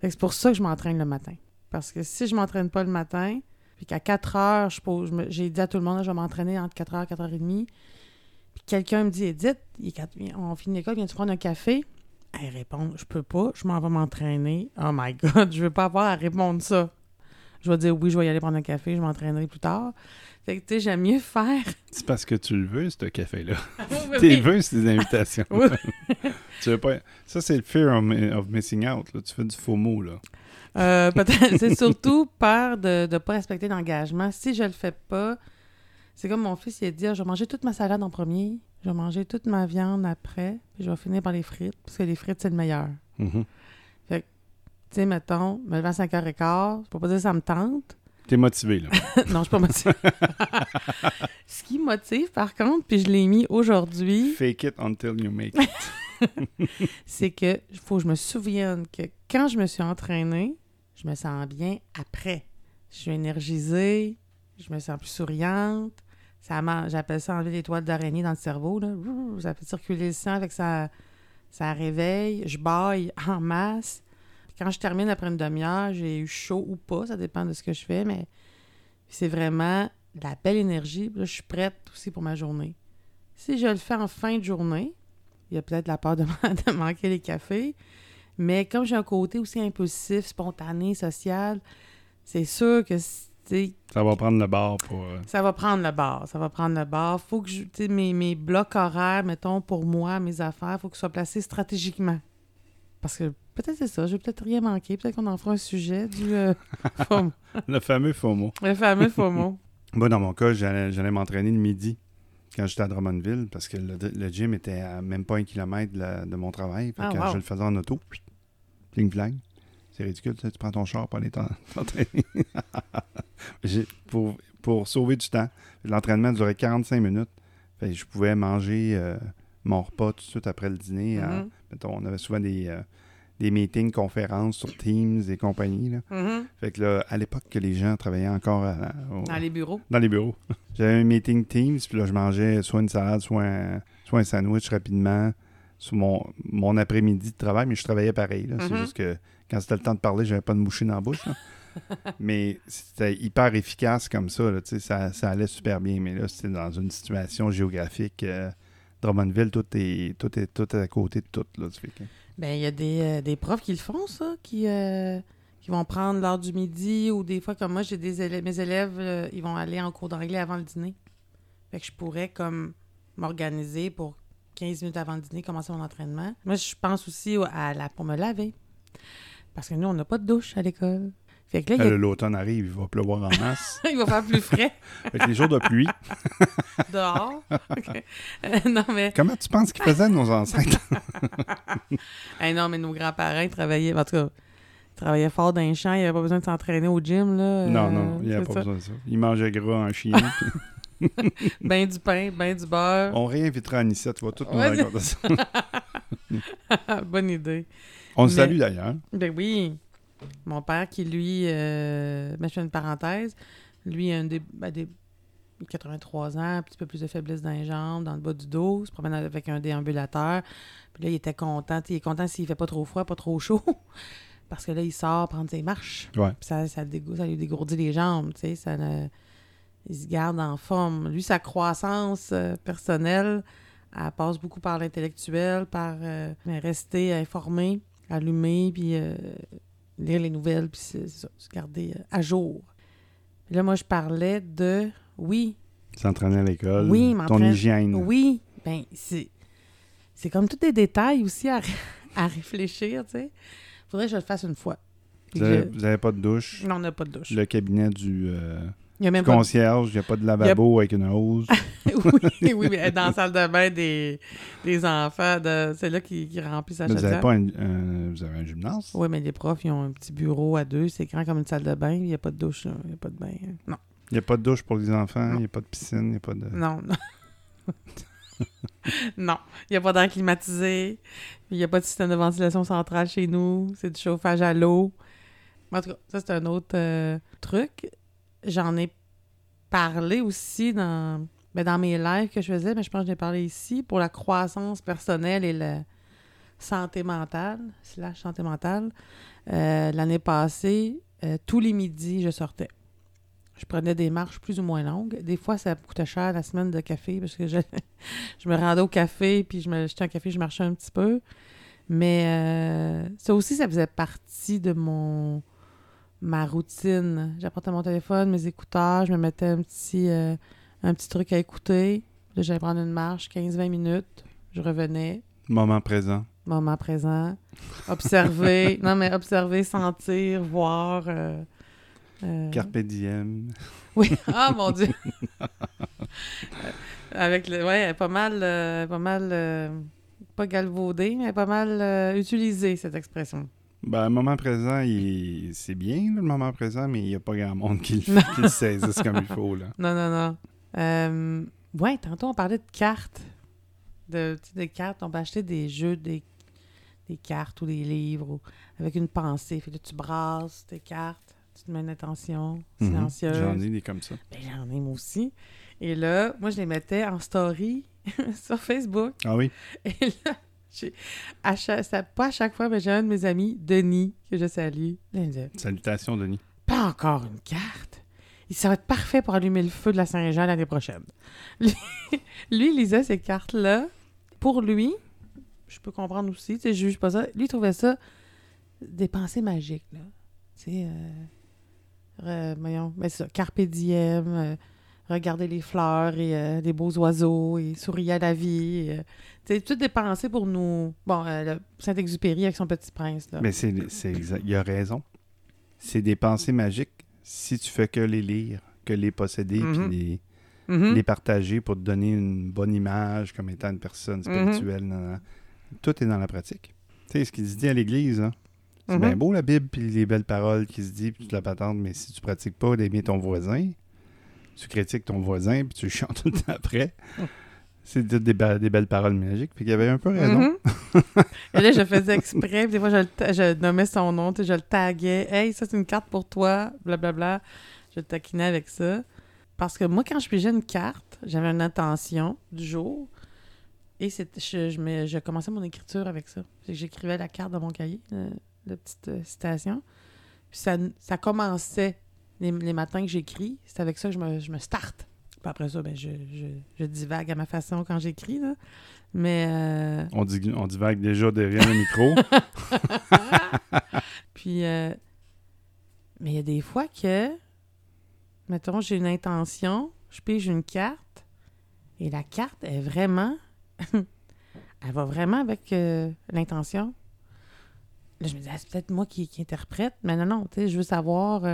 C'est pour ça que je m'entraîne le matin. Parce que si je m'entraîne pas le matin, puis qu'à 4 heures, je pose, j'ai dit à tout le monde, je vais m'entraîner entre 4 heures et 4 heures et demie, puis quelqu'un me dit, Edith, on finit l'école, viens-tu prendre un café? Elle répond, je peux pas, je m'en vais m'entraîner. Oh my God, je veux pas avoir à répondre ça. Je vais dire oui, je vais y aller prendre un café, je m'entraînerai plus tard. Fait que, tu sais, j'aime mieux faire. C'est parce que tu le veux, ce café-là. Tu veux, ces invitations. Tu veux pas... Ça, c'est le fear of, mi- of missing out. Là. Tu fais du faux mot. Là. Euh, c'est surtout peur de ne pas respecter l'engagement. Si je le fais pas, c'est comme mon fils, il a dit Ah, je vais manger toute ma salade en premier, je vais manger toute ma viande après, puis je vais finir par les frites, parce que les frites, c'est le meilleur. Mhm. Tu sais, mettons, me lever à 5h15, je peux pas dire que ça me tente, T'es motivé, là. non, je suis pas motivée. Ce qui motive, par contre, puis je l'ai mis aujourd'hui, Fake it until you make it. c'est que faut que je me souvienne que quand je me suis entraînée, je me sens bien après. Je suis énergisée, je me sens plus souriante. Ça J'appelle ça enlever les toiles d'araignée dans le cerveau. Là. Ça fait circuler le sang avec ça, ça réveille. Je baille en masse. Quand je termine après une demi-heure, j'ai eu chaud ou pas, ça dépend de ce que je fais, mais c'est vraiment de la belle énergie. Là, je suis prête aussi pour ma journée. Si je le fais en fin de journée, il y a peut-être la peur de, man- de manquer les cafés, mais comme j'ai un côté aussi impulsif, spontané, social, c'est sûr que Ça va prendre le bar pour... euh, ça va prendre le bar. Ça va prendre le bar. Faut que je, mes, mes blocs horaires, mettons, pour moi, mes affaires, faut qu'ils soient placés stratégiquement. Parce que peut-être c'est ça, je vais peut-être rien manquer. Peut-être qu'on en fera un sujet du euh, FOMO. le fameux FOMO. le fameux FOMO. Moi, dans mon cas, j'allais m'entraîner le midi quand j'étais à Drummondville parce que le, le gym était à même pas un kilomètre de, la- de mon travail. Ah, wow. je le faisais en auto. Pling flang. C'est ridicule, tu, prends ton char pour aller t'en- t'entraîner. J'ai- pour, pour sauver du temps, l'entraînement durait 45 minutes. Fait que je pouvais manger euh, mon repas tout de suite après le dîner. Mhm. mettons, on avait souvent des, euh, des meetings, conférences sur Teams et compagnie. Là. Mhm. Fait que là, à l'époque que les gens travaillaient encore à au- Dans les bureaux. dans les bureaux. J'avais un meeting Teams, puis là, je mangeais soit une salade, soit un, soit un sandwich rapidement sur mon, mon après-midi de travail, mais je travaillais pareil. là. C'est Mhm. juste que quand c'était le temps de parler, j'avais pas de moucher dans la bouche. là. mais c'était hyper efficace comme ça, là, tu sais, ça. Ça allait super bien. Mais là, c'était dans une situation géographique. euh, Drummondville, tout est, tout, est, tout est à côté de tout. Là, que- Ben, il y a des, euh, des profs qui le font, ça, qui, euh, qui vont prendre l'heure du midi ou des fois, comme moi, j'ai des élèves, mes élèves, euh, ils vont aller en cours d'anglais avant le dîner. Fait que je pourrais, comme, m'organiser pour 15 minutes avant le dîner, commencer mon entraînement. Moi, je pense aussi au- à la, pour me laver. Parce que nous, on n'a pas de douche à l'école. Fait que là, a- l'automne arrive, il va pleuvoir en masse. il va faire plus frais Fait que les jours de pluie, dehors? OK. Euh, non, mais, comment tu penses qu'ils faisaient nos ancêtres? hey, non, mais nos grands-parents ils travaillaient, en tout cas, ils travaillaient fort dans les champs. Il n'y avait pas besoin de s'entraîner au gym, là. Non, Euh, non, il n'y avait pas ça. besoin de ça. Il mangeait gras en chien. puis Ben du pain, ben du beurre. on réinvitera Anissa, tu vas tout nous raconter ça. Bonne idée. On le Mais- salue d'ailleurs. Ben oui. Mon père qui, lui, euh, ben, je fais une parenthèse, lui, a un des, ben, des 83 ans, un petit peu plus de faiblesse dans les jambes, dans le bas du dos, il se promène avec un déambulateur. Puis là, il était content. Il est content s'il fait pas trop froid, pas trop chaud. Parce que là, il sort prendre ses marches. Ouais. Puis ça, ça, lui dégourdit les jambes, tu sais, ça le- il se garde en forme. Lui, sa croissance euh, personnelle, elle passe beaucoup par l'intellectuel, par euh, rester informé, allumé, puis euh, lire les nouvelles, puis c'est- ça, se garder euh, à jour. Puis là, moi, je parlais de, oui, S'entraîner à l'école. Oui, Ton hygiène. oui, ben c'est c'est comme tous des détails aussi à, à réfléchir, tu sais. Faudrait que je le fasse une fois. Vous que avez, je- vous avez pas de douche? Non, on n'a pas de douche. Le cabinet du, euh, Il y a même du pas de concierge, il n'y a pas de lavabo avec une hose. oui, oui, mais dans la salle de bain des, des enfants, de, c'est là qui, qui remplit sa Mais vous n'avez pas vous avez un gymnase? Oui, mais les profs, ils ont un petit bureau à deux, c'est grand comme une salle de bain, il n'y a pas de douche, il n'y a pas de bain. hein. Non, Il n'y a pas de douche pour les enfants, il n'y a pas de piscine, il n'y a pas de... non, non. non, il n'y a pas d'air climatisé, il n'y a pas de système de ventilation centrale chez nous, c'est du chauffage à l'eau. En tout cas, ça, c'est un autre euh, truc. J'en ai parlé aussi dans, ben, dans mes lives que je faisais, mais je pense que j'en ai parlé ici pour la croissance personnelle et la santé mentale, slash santé mentale. Euh, L'année passée, euh, tous les midis, je sortais. Je prenais des marches plus ou moins longues. Des fois, ça coûtait cher la semaine de café parce que je, je me rendais au café, puis je me jetais un café, je marchais un petit peu. Mais euh, ça aussi, ça faisait partie de mon ma routine. J'apportais mon téléphone, mes écouteurs, je me mettais un petit, euh, un petit truc à écouter. Là, j'allais prendre une marche, 15-20 minutes. Je revenais, Moment présent. moment présent. Observer, non mais observer, sentir, voir. euh, euh, Carpe diem. oui, ah mon Dieu! Avec le. Ouais, pas mal. pas mal. pas galvaudé, mais pas mal euh, utilisé, cette expression. Ben, le moment présent, il- c'est bien, là, le moment présent, mais il n'y a pas grand monde qui, le- qui le saisisse comme il faut. Là. Non, non, non. Euh, ouais, tantôt, on parlait de cartes. De, cartes. On peut acheter des jeux, des, des cartes ou des livres ou- avec une pensée. Fait que là, tu brasses tes cartes, tu te mets une attention Mhm. silencieuse. J'en ai des comme ça. Ben, j'en ai moi aussi. Et là, moi, je les mettais en story sur Facebook. Ah oui? Et là, à chaque, ça- pas à chaque fois, mais j'ai un de mes amis, Denis, que je salue. Salutations, Denis. pas encore une carte. Il- Ça va être parfait pour allumer le feu de la Saint-Jean l'année prochaine. Lui, lui, il lisait ces cartes-là. Pour lui, je peux comprendre aussi, tu sais, je juge pas ça. Lui, il trouvait ça des pensées magiques, là. Tu sais, euh, voyons, mais c'est ça, carpe diem, euh, regarder les fleurs et euh, les beaux oiseaux et sourire à la vie. et, euh, des pensées pour nous. Bon, euh, le Saint-Exupéry avec son petit prince, là. Mais c'est c'est exact. Il a raison. C'est des pensées magiques si tu fais que les lire, que les posséder, puis les, Mhm. les partager pour te donner une bonne image comme étant une personne spirituelle. nan, nan. Tout est dans la pratique. Tu sais, ce qui se dit à l'Église, hein, c'est bien beau la Bible, puis les belles paroles qui se disent, puis toute la patente, mais si tu pratiques pas d'aimer ton voisin, tu critiques ton voisin, puis tu chantes tout le temps après, c'est des, des belles paroles magiques. Puis qu'il avait un peu raison. Mhm. Et là, je faisais exprès. puis des fois, je, nommais son nom, je le taguais. Hey, ça, c'est une carte pour toi, blablabla. Je le taquinais avec ça. Parce que moi, quand je pigeais une carte, j'avais une intention du jour. Et c'est- je, je, mets- je commençais mon écriture avec ça. J'écrivais la carte dans mon cahier, la petite euh, citation. Puis ça, ça commençait les, les matins que j'écris. C'est avec ça que je me, je me starte. Puis après ça, ben, je, je, je divague à ma façon quand j'écris. là. Mais. euh, On, dit, on divague déjà derrière le micro. Puis, euh, mais il y a des fois que, mettons, j'ai une intention, je pige une carte, et la carte est vraiment, elle va vraiment avec euh, l'intention. Là, je me dis, ah, c'est peut-être moi qui, qui interprète, mais non, non, tu sais, je veux savoir.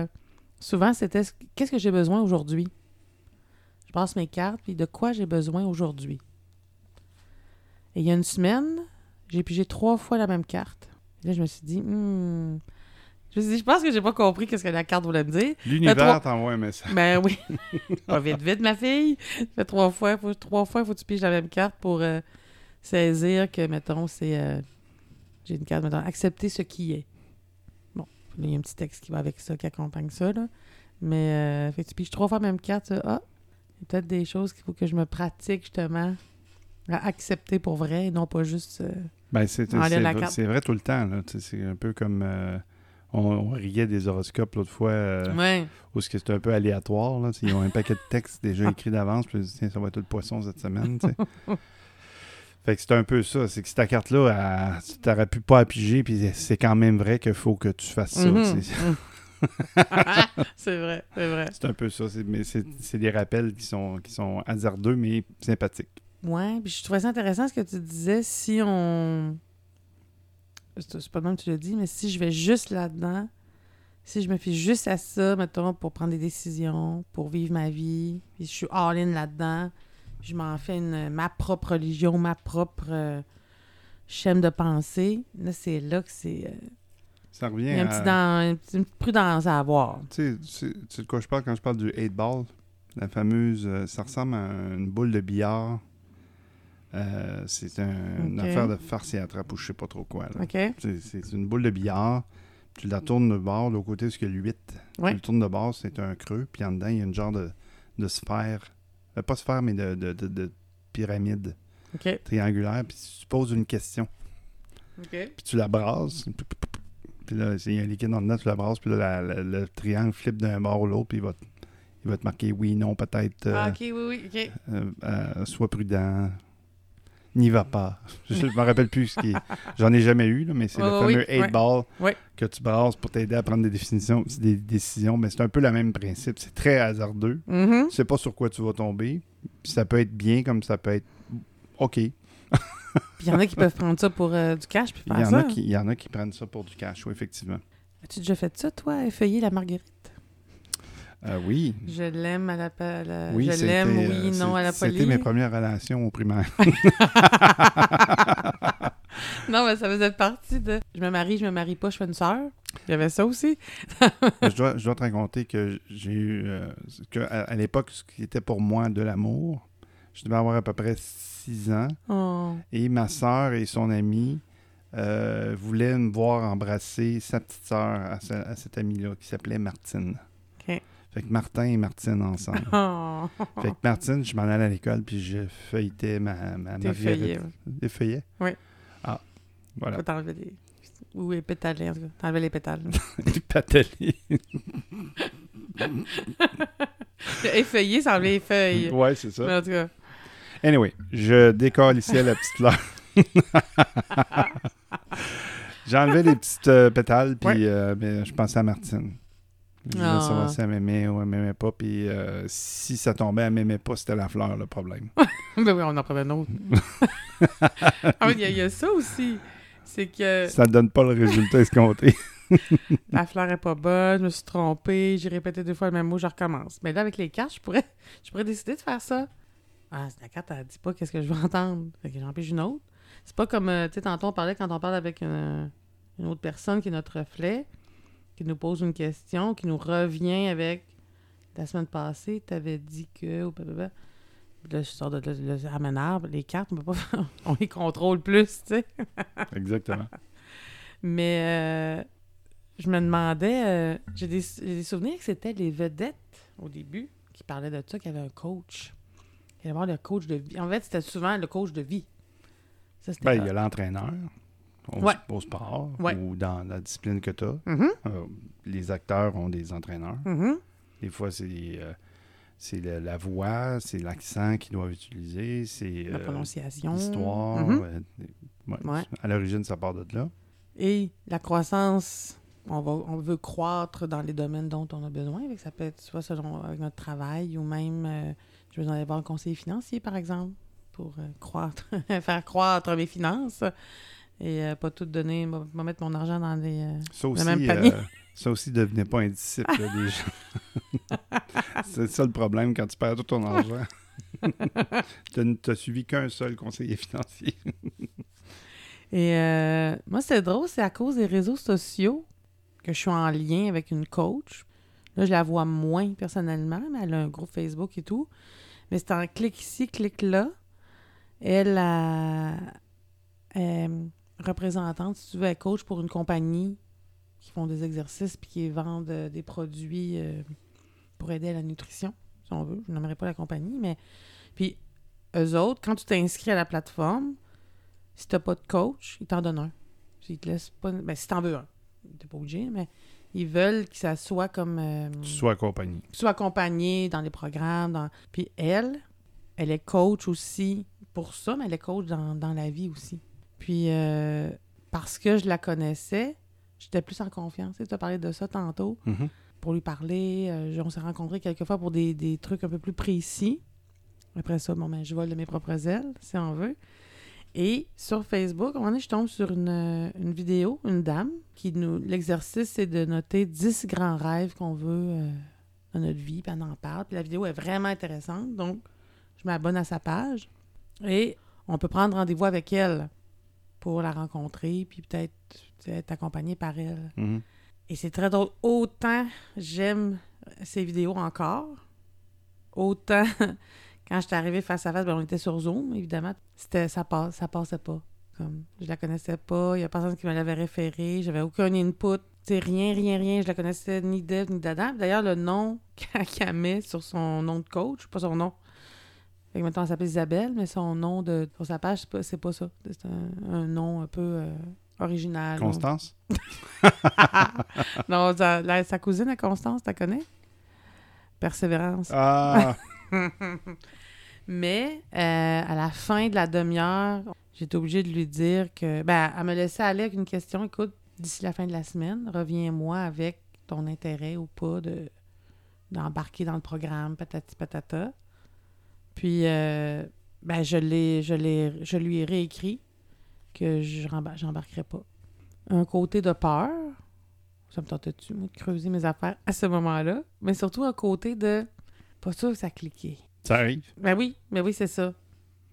Souvent, c'était ce- qu'est-ce que j'ai besoin aujourd'hui? Je passe mes cartes, puis de quoi j'ai besoin aujourd'hui? Et il y a une semaine, j'ai pigé trois fois la même carte. Et là, je me suis dit, hmm. Je me suis dit, je pense que j'ai pas compris qu'est-ce que la carte voulait me dire. L'univers trois- t'envoie un message. Ben oui. Pas vite, vite, ma fille. Fait trois fois, faut, trois fois, il faut que tu piges la même carte pour euh, saisir que, mettons, c'est. euh, j'ai une carte, mettons, accepter ce qui est. Là, il y a un petit texte qui va avec ça, qui accompagne ça, là. Mais, euh, fait que tu piges trois fois la même carte, ah, il y a peut-être des choses qu'il faut que je me pratique, justement, à accepter pour vrai et non pas juste. euh, Ben, c'est c'est la vrai- carte. c'est vrai tout le temps. là. C'est un peu comme. euh, on, on riait des horoscopes l'autre fois, euh, Ouais. où c'est un peu aléatoire. Là. Ils ont un paquet de textes déjà écrits d'avance, puis ils disent, tiens, ça va être le poisson cette semaine. fait que c'est un peu ça. C'est que si ta carte-là, elle- tu n'aurais pu pas à piger, puis c'est quand même vrai qu'il faut que tu fasses ça. Mhm. C'est- c'est vrai, c'est vrai. C'est un peu ça. c'est- Mais c'est c'est des rappels qui sont, qui sont hasardeux, mais sympathiques. Ouais, puis je trouvais ça intéressant ce que tu disais. Si on. C'est c'est pas le même que tu l'as dit, mais si je vais juste là-dedans, si je me fie juste à ça, mettons, pour prendre des décisions, pour vivre ma vie, puis je suis all-in là-dedans, je m'en fais une, ma propre religion, ma propre euh, chaîne de pensée, là, c'est là que c'est. euh, Ça il revient y a un à... petit dans- une petite prudence à avoir. Tu sais, tu sais- de quoi je parle quand je parle du 8 ball? La fameuse. euh, ça ressemble à une boule de billard. Euh, c'est un- une affaire de farce et attrape ou je sais pas trop quoi. là. OK? C'est- C'est une boule de billard. Tu la tournes de bord, de l'autre côté, parce qu'il y a le 8. Ouais. Tu le tournes de bord, c'est un creux. Puis en dedans, il y a une genre de, de sphère. Euh, pas sphère, mais de, de, de- de pyramide triangulaire. Puis tu poses une question. Puis tu la brasses. Puis là, il y a un liquide en dedans, tu la brasses. Puis là, la- la- le triangle flippe d'un bord ou l'autre. Puis il va, te- il va te marquer oui, non, peut-être. euh, Ah, OK, oui, oui, OK. euh, euh, sois prudent. N'y va pas. Je ne me rappelle plus ce qui est. J'en ai jamais eu, là, mais c'est le ouais, fameux oui, 8 ouais. ball Ouais. que tu brasses pour t'aider à prendre des définitions, des décisions. Mais c'est un peu le même principe. C'est très hasardeux. Mhm. Tu sais pas sur quoi tu vas tomber. Ça peut être bien comme ça peut être OK. Il y en a qui peuvent prendre ça pour euh, du cash puis y, faire en ça. a qui, il y en a qui prennent ça pour du cash, oui, effectivement. As-tu déjà fait ça, toi, effeuiller la marguerite? Euh, oui. Je l'aime à la... la- Oui, je c'était, l'aime, euh, oui, non c'est- à la C'était police. mes premières relations au primaire. non, mais ça faisait partie de. Je me marie, je me marie pas, je fais une sœur. Il y avait ça aussi. je, dois, je dois te raconter que j'ai eu. euh, que à, à l'époque, ce qui était pour moi de l'amour, je devais avoir à peu près 6 ans. Oh. Et ma sœur et son amie euh, voulaient me voir embrasser sa petite sœur à, ce- à cette amie-là qui s'appelait Martine. OK. Fait que Martin et Martine ensemble. Oh. fait que Martine, je m'en allais à l'école puis je feuilletais ma, ma, feuillé, ouais. Des feuillets? Oui. Ah, voilà. Faut t'enlever les. Ou les pétales, en tout cas. T'enlever les pétales. Des pateliers. Effeuillé, ça enlever les feuilles. ouais, c'est ça. Mais en tout cas. Anyway, je décolle ici la petite fleur. J'enlevais les petites euh, pétales, puis Ouais. euh, mais je pensais à Martine. Je voulais Ah. savoir si elle m'aimait ou elle m'aimait pas, puis euh, si ça tombait, elle m'aimait pas, c'était la fleur le problème. ben oui, on en prenait un autre. ah, oui, il y, a- il y a ça aussi. C'est que Ça ne donne pas le résultat escompté. la fleur est pas bonne, je me suis trompée, j'ai répété deux fois le même mot, je recommence. Mais là, avec les cartes, je pourrais, je pourrais décider de faire ça. Ah, la carte, elle dit pas qu'est-ce que je veux entendre. Fait que j'en pige une autre. C'est pas comme, euh, tu sais, tantôt on parlait quand on parle avec une, une autre personne qui est notre reflet, qui nous pose une question, qui nous revient avec la semaine passée, tu avais dit que. Là, je sors de là. Les cartes, on peut pas faire- On les contrôle plus, tu sais. Exactement. Mais euh, je me demandais, euh, j'ai des, souvenirs que c'était les vedettes au début qui parlaient de ça, qu'il y avait un coach. Il y avait le coach de vie. En fait, c'était souvent le coach de vie. Ça, Ben, il y a l'entraîneur au, Ouais. au sport Ouais. ou dans la discipline que tu as. Mhm, les acteurs ont des entraîneurs. mhm. Des fois, c'est euh, c'est le- la voix, c'est l'accent qu'ils doivent utiliser, c'est La euh, prononciation. l'histoire. Mhm. euh, ouais. Ouais. À l'origine, ça part de là. Et la croissance, on, va, on veut croître dans les domaines dont on a besoin. Ça peut être soit selon avec notre travail ou même, euh, je veux aller voir un conseiller financier, par exemple, pour euh, croître, faire croître mes finances et euh, pas tout donner, me mettre mon argent dans des... euh, Ça aussi, même panier. euh, ça aussi, devenez pas un disciple là, des gens. c'est ça le problème quand tu perds tout ton argent. tu n'as suivi qu'un seul conseiller financier. Et euh, moi, c'est drôle, c'est à cause des réseaux sociaux que je suis en lien avec une coach. Là, je la vois moins personnellement, mais elle a un groupe Facebook et tout. Mais c'est en clic ici, clic là. Elle a- représentante, si tu veux, elle coach pour une compagnie qui font des exercices puis qui vendent euh, des produits euh, pour aider à la nutrition, si on veut. Je n'aimerais pas la compagnie, mais. Puis, eux autres, quand tu t'inscris à la plateforme, si t'as pas de coach, ils t'en donnent un. Ils te laissent pas. Ben, si t'en veux un. T'es pas obligé, mais ils veulent que ça soit comme. euh, Tu sois accompagné. tu sois accompagné dans les programmes. Dans... Puis elle, elle est coach aussi pour ça, mais elle est coach dans, dans la vie aussi. Puis euh, parce que je la connaissais, j'étais plus en confiance. Tu as parlé de ça tantôt. Mhm. Pour lui parler, euh, on s'est rencontrés quelques fois pour des, des trucs un peu plus précis. Après ça, bon, ben, je vole de mes propres ailes, si on veut. Et sur Facebook, à un moment donné, je tombe sur une, une vidéo, une dame, qui nous. L'exercice, c'est de noter 10 grands rêves qu'on veut euh, dans notre vie, puis elle en parle. Puis la vidéo est vraiment intéressante, donc je m'abonne à sa page. Et on peut prendre rendez-vous avec elle pour la rencontrer, puis peut-être être accompagné par elle. Mhm. Et c'est très drôle. Autant j'aime ces vidéos encore, autant quand j'étais arrivée face à face, ben, on était sur Zoom, évidemment. C'était, ça, passe, ça passait pas. Comme, je la connaissais pas, il y a personne qui me l'avait référé, j'avais aucun input. C'est rien, rien, rien. Je la connaissais ni d'Eve ni d'Adam. D'ailleurs, le nom qu'elle met sur son nom de coach, pas son nom. Fait que maintenant, elle s'appelle Isabelle, mais son nom de, sur sa page, c'est pas, pas ça. C'est un, un nom un peu euh, original. Constance? non, sa, la- sa cousine à Constance, tu connais? Persévérance. Ah! Mais euh, à la fin de la demi-heure, j'étais obligée de lui dire que. Ben, elle me laissait aller avec une question. Écoute, d'ici la fin de la semaine, reviens-moi avec ton intérêt ou pas de d'embarquer dans le programme, patati patata. Puis, euh, ben, je, l'ai, je, l'ai, je lui ai réécrit que je j'embarquerais pas. Un côté de peur, ça me tentait-tu, moi, de creuser mes affaires à ce moment-là, mais surtout un côté de pas sûr que ça cliquait. Ça arrive? Ben oui, ben oui, c'est ça.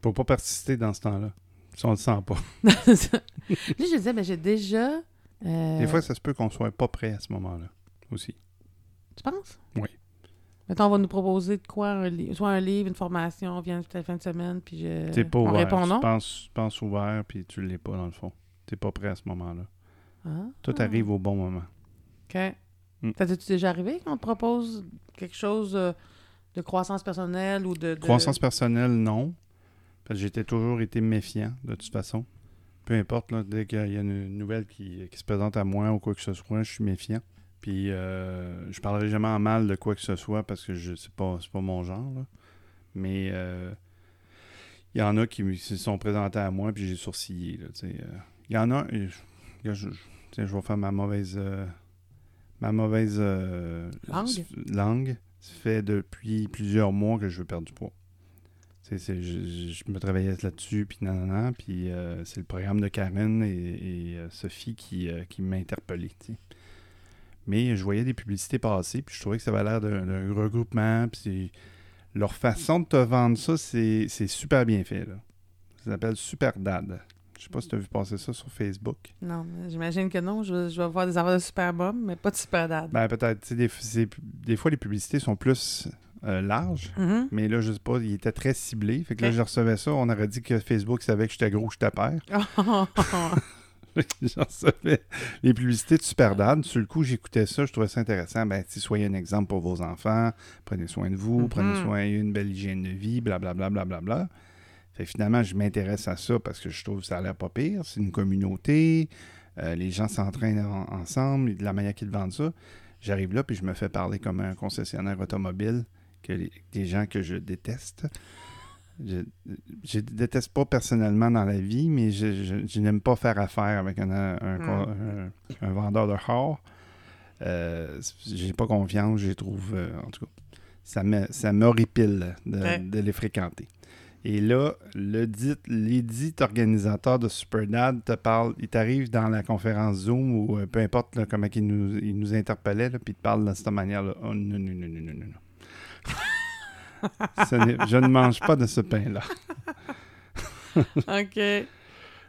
Faut pas persister dans ce temps-là. Si on le sent pas. Là, je disais, ben, j'ai déjà. euh, Des fois, ça se peut qu'on soit pas prêt à ce moment-là aussi. Tu penses? Oui. Mettons, on va nous proposer de quoi? Un li- soit un livre, une formation, viens toute la fin de semaine, puis je... T'es pas Euh, on ouvert. répond non? Tu penses, tu penses ouvert, puis tu l'es pas dans le fond. T'es pas prêt à ce moment-là. Ah. Tout arrive au bon moment. OK. Mm. Ça t'es-tu déjà arrivé qu'on te propose quelque chose euh, de croissance personnelle ou de... de- Croissance personnelle, non. Parce que j'étais toujours été méfiant, de toute façon. Peu importe, là, dès qu'il y a une nouvelle qui, qui se présente à moi ou quoi que ce soit, je suis méfiant. Puis euh, je parlerai jamais en mal de quoi que ce soit parce que je c'est pas, c'est pas mon genre. là. Mais euh, il y en a qui se sont présentés à moi puis j'ai sourcillé. sais, euh. Il y en a, je, je, vais faire ma mauvaise euh, ma mauvaise euh, Langue? langue. Ça fait depuis plusieurs mois que je veux perdre du poids. Je, je- je me travaillais là-dessus, puis nanana, puis euh, c'est le programme de Karen et, et, euh, Sophie qui, euh, qui m'a interpellé. tu sais. Mais je voyais des publicités passer, puis je trouvais que ça avait l'air d'un regroupement, puis leur façon de te vendre ça, c'est c'est super bien fait. Là. Ça s'appelle Super Dad. Je sais pas si tu as vu passer ça sur Facebook. Non, j'imagine que non. Je, je vais voir des affaires de super mom, mais pas de super dad. Ben peut-être. Des, c'est- des fois, les publicités sont plus euh, larges. Mhm. Mais là, je sais pas, il était très ciblé. Fait que là, je recevais ça. On aurait dit que Facebook savait que j'étais gros, que j'étais père. les publicités de Super Dad. Sur le coup, j'écoutais ça. Je trouvais ça intéressant. Ben, soyez un exemple pour vos enfants. Prenez soin de vous. Mhm. Prenez soin d'une belle hygiène de vie. Blablabla. Bla, bla, bla, bla. Fait finalement, je m'intéresse à ça parce que je trouve que ça a l'air pas pire. C'est une communauté. Euh, les gens s'entraînent en- ensemble. De la manière qu'ils vendent ça. J'arrive là, puis je me fais parler comme un concessionnaire automobile, que les, des gens que je déteste. Je, je déteste pas personnellement dans la vie, mais je, je- je n'aime pas faire affaire avec un, un, un- un vendeur de char. Euh, j'ai pas confiance, je trouve, euh, en tout cas, ça me- ça m'horripile de, Ouais. de les fréquenter. Et là, le dit, les dits organisateurs de Superdad te parlent, ils t'arrivent dans la conférence Zoom ou euh, peu importe là, comment ils nous, ils nous interpellaient, puis ils te parlent de cette manière-là. Oh non, non, non, non, non, non, je ne mange pas de ce pain-là. OK.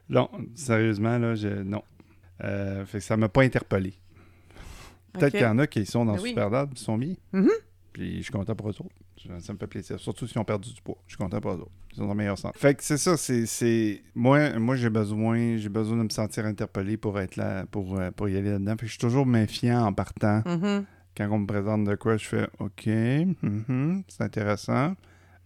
Non, sérieusement, là, je, non. Euh, fait que ça m'a pas interpellé. Peut-être qu'il y en a qui sont dans Ben oui. Superdad, qui sont bien. Mhm. Puis je suis content pour eux autres. Ça, me fait plaisir. Surtout s'ils ont perdu du poids. Je suis content pour eux autres. Ils sont en meilleure santé. Fait que c'est ça, c'est. c'est- Moi, moi j'ai besoin. J'ai besoin de me sentir interpellé pour être là, pour, euh, pour y aller là-dedans. Fait que je suis toujours méfiant en partant. Mhm. Quand on me présente de quoi, je fais OK, mhm, c'est intéressant.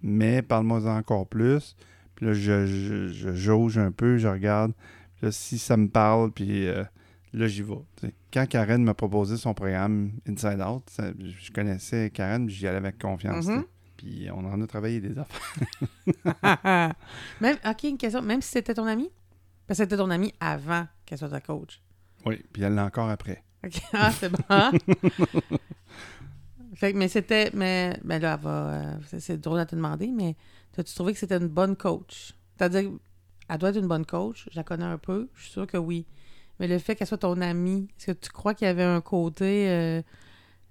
Mais parle-moi encore plus. Puis là, je, je, je jauge un peu, je regarde. Puis là, si ça me parle, puis euh, là, j'y vais. Quand Karen m'a proposé son programme Inside Out, ça- je connaissais Karen, puis j'y allais avec confiance. Mhm. Puis on en a travaillé des affaires. Même, OK, une question. Même si c'était ton ami? Parce que c'était ton ami avant qu'elle soit ta coach. Oui, puis elle l'a encore après. Ah, c'est bon. hein? mais c'était... Mais, mais là, elle va... euh, c'est- drôle à te demander, mais as-tu trouvé que c'était une bonne coach? C'est-à-dire, elle doit être une bonne coach. Je la connais un peu. Je suis sûre que oui. Mais le fait qu'elle soit ton amie, est-ce que tu crois qu'il y avait un côté... euh,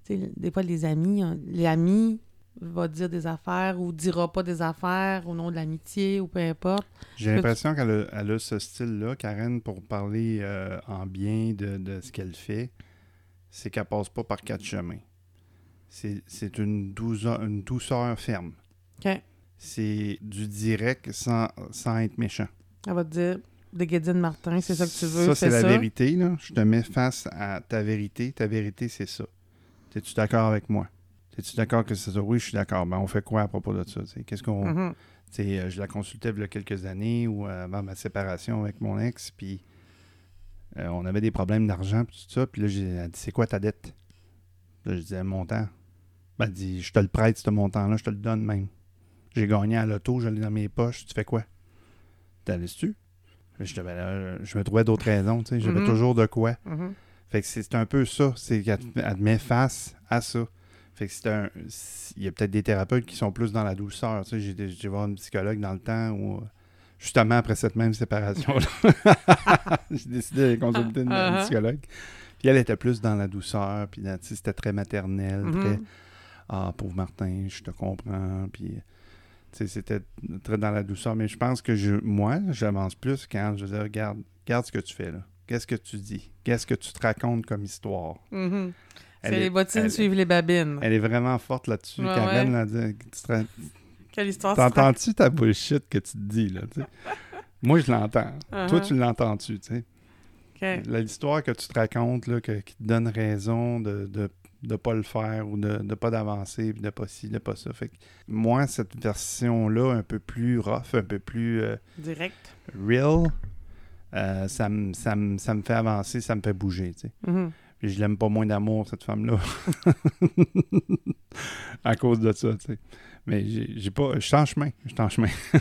tu sais, des fois, les amis, hein, l'ami va dire des affaires ou dira pas des affaires au nom de l'amitié ou peu importe. J'ai l'impression qu'elle a, elle a ce style-là, Karen, pour parler euh, en bien de, de ce qu'elle fait, c'est qu'elle passe pas par quatre chemins. C'est une douceur, une douceur ferme. C'est du direct sans, sans être méchant. Elle va te dire, des Guédine Martin, c'est ça que tu veux, Ça, c'est la ça. vérité. Là. Je te mets face à ta vérité. Ta vérité, c'est ça. Es-tu d'accord avec moi? Es-tu d'accord que c'est ça? Oui, je suis d'accord. Ben, on fait quoi à propos de ça? Qu'est-ce qu'on. Mhm. Sais, euh, je la consultais il y a quelques années ou euh, avant ma séparation avec mon ex, puis euh, on avait des problèmes d'argent, puis tout ça. Puis là, j'ai dit C'est quoi ta dette? Là, je disais Un montant. Ben, elle dit Je te le prête, ce montant-là, je te le donne même. J'ai gagné à l'auto, je l'ai dans mes poches, tu fais quoi? T'as tu je, ben je me trouvais d'autres raisons, tu sais. J'avais Mhm. toujours de quoi. Mhm. Fait que c'est un peu ça, c'est qu'elle te- elle te met face à ça. Fait que c'est un. Il y a peut-être des thérapeutes qui sont plus dans la douceur. Tu sais, j'ai j'ai voir une psychologue dans le temps où, justement après cette même séparation-là, j'ai décidé d'aller consulter une, une Uh-huh. psychologue. Puis elle était plus dans la douceur, puis dans- tu sais, c'était très maternel, Mhm. très Ah, pauvre Martin, je te comprends. Puis, c'était très dans la douceur. Mais je pense que je, moi, j'avance plus quand je dis regarde, regarde ce que tu fais là. Qu'est-ce que tu dis? Qu'est-ce que tu te racontes comme histoire? Mhm. Elle C'est est- les bottines suivent les babines. Elle est vraiment forte là-dessus. Ouais, Karen, ouais. là, dit, tu te Quelle histoire T'entends-tu ta bullshit que tu te dis, là, tu sais? Moi, je l'entends. Toi, Uh-huh. tu l'entends-tu, tu sais? L'histoire que tu te racontes, là, que- qui te donne raison de de, de pas le faire ou de, de pas d'avancer, de pas ci, de pas ça. Fait que moi, cette version-là, un peu plus rough, un peu plus euh, Direct. real, euh, ça, me, ça, me, ça me fait avancer, ça me fait bouger, tu sais. Mhm. Puis je l'aime pas moins d'amour, cette femme-là. à cause de ça, tu sais. Mais j'ai pas. Je suis en chemin. Je suis en chemin.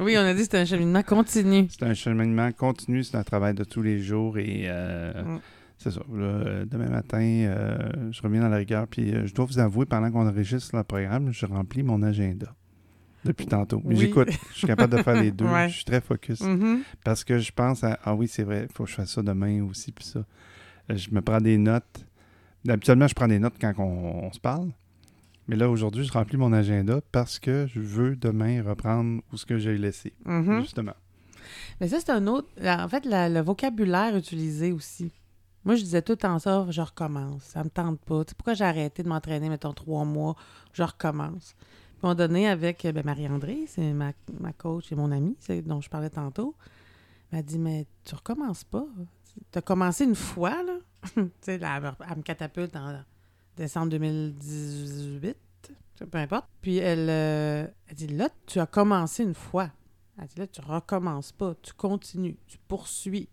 Oui, on a dit que c'était un cheminement continu. C'est un cheminement continu, c'est un travail de tous les jours et euh, Mm. c'est ça. Là, euh, demain matin, euh, je reviens dans la rigueur. Puis euh, je dois vous avouer, pendant qu'on enregistre le programme, je remplis mon agenda depuis tantôt. Mais Oui. j'écoute. Je suis capable de faire les deux. Ouais. Je suis très focus. Mhm. Parce que je pense à Ah oui, c'est vrai, il faut que je fasse ça demain aussi. Puis ça. Euh, Je me prends des notes. Habituellement, je prends des notes quand on, on se parle. Mais là, aujourd'hui, je remplis mon agenda parce que je veux demain reprendre où ce que j'ai laissé. Mhm. Justement. Mais ça, c'est un autre. En fait, la- le vocabulaire utilisé aussi. Moi, je disais tout le temps ça, je recommence. Ça me tente pas. Tu sais, pourquoi j'ai arrêté de m'entraîner, mettons, trois mois, je recommence. Puis, à un moment donné, avec ben, Marie-André, c'est ma, ma coach et mon amie, dont je parlais tantôt, elle m'a dit Mais tu recommences pas. Tu as commencé une fois, là. tu sais, elle, me- catapulte en décembre 2018, peu importe. Puis elle, euh, elle dit Là, tu as commencé une fois. Elle dit là, tu recommences pas, tu continues, tu poursuis.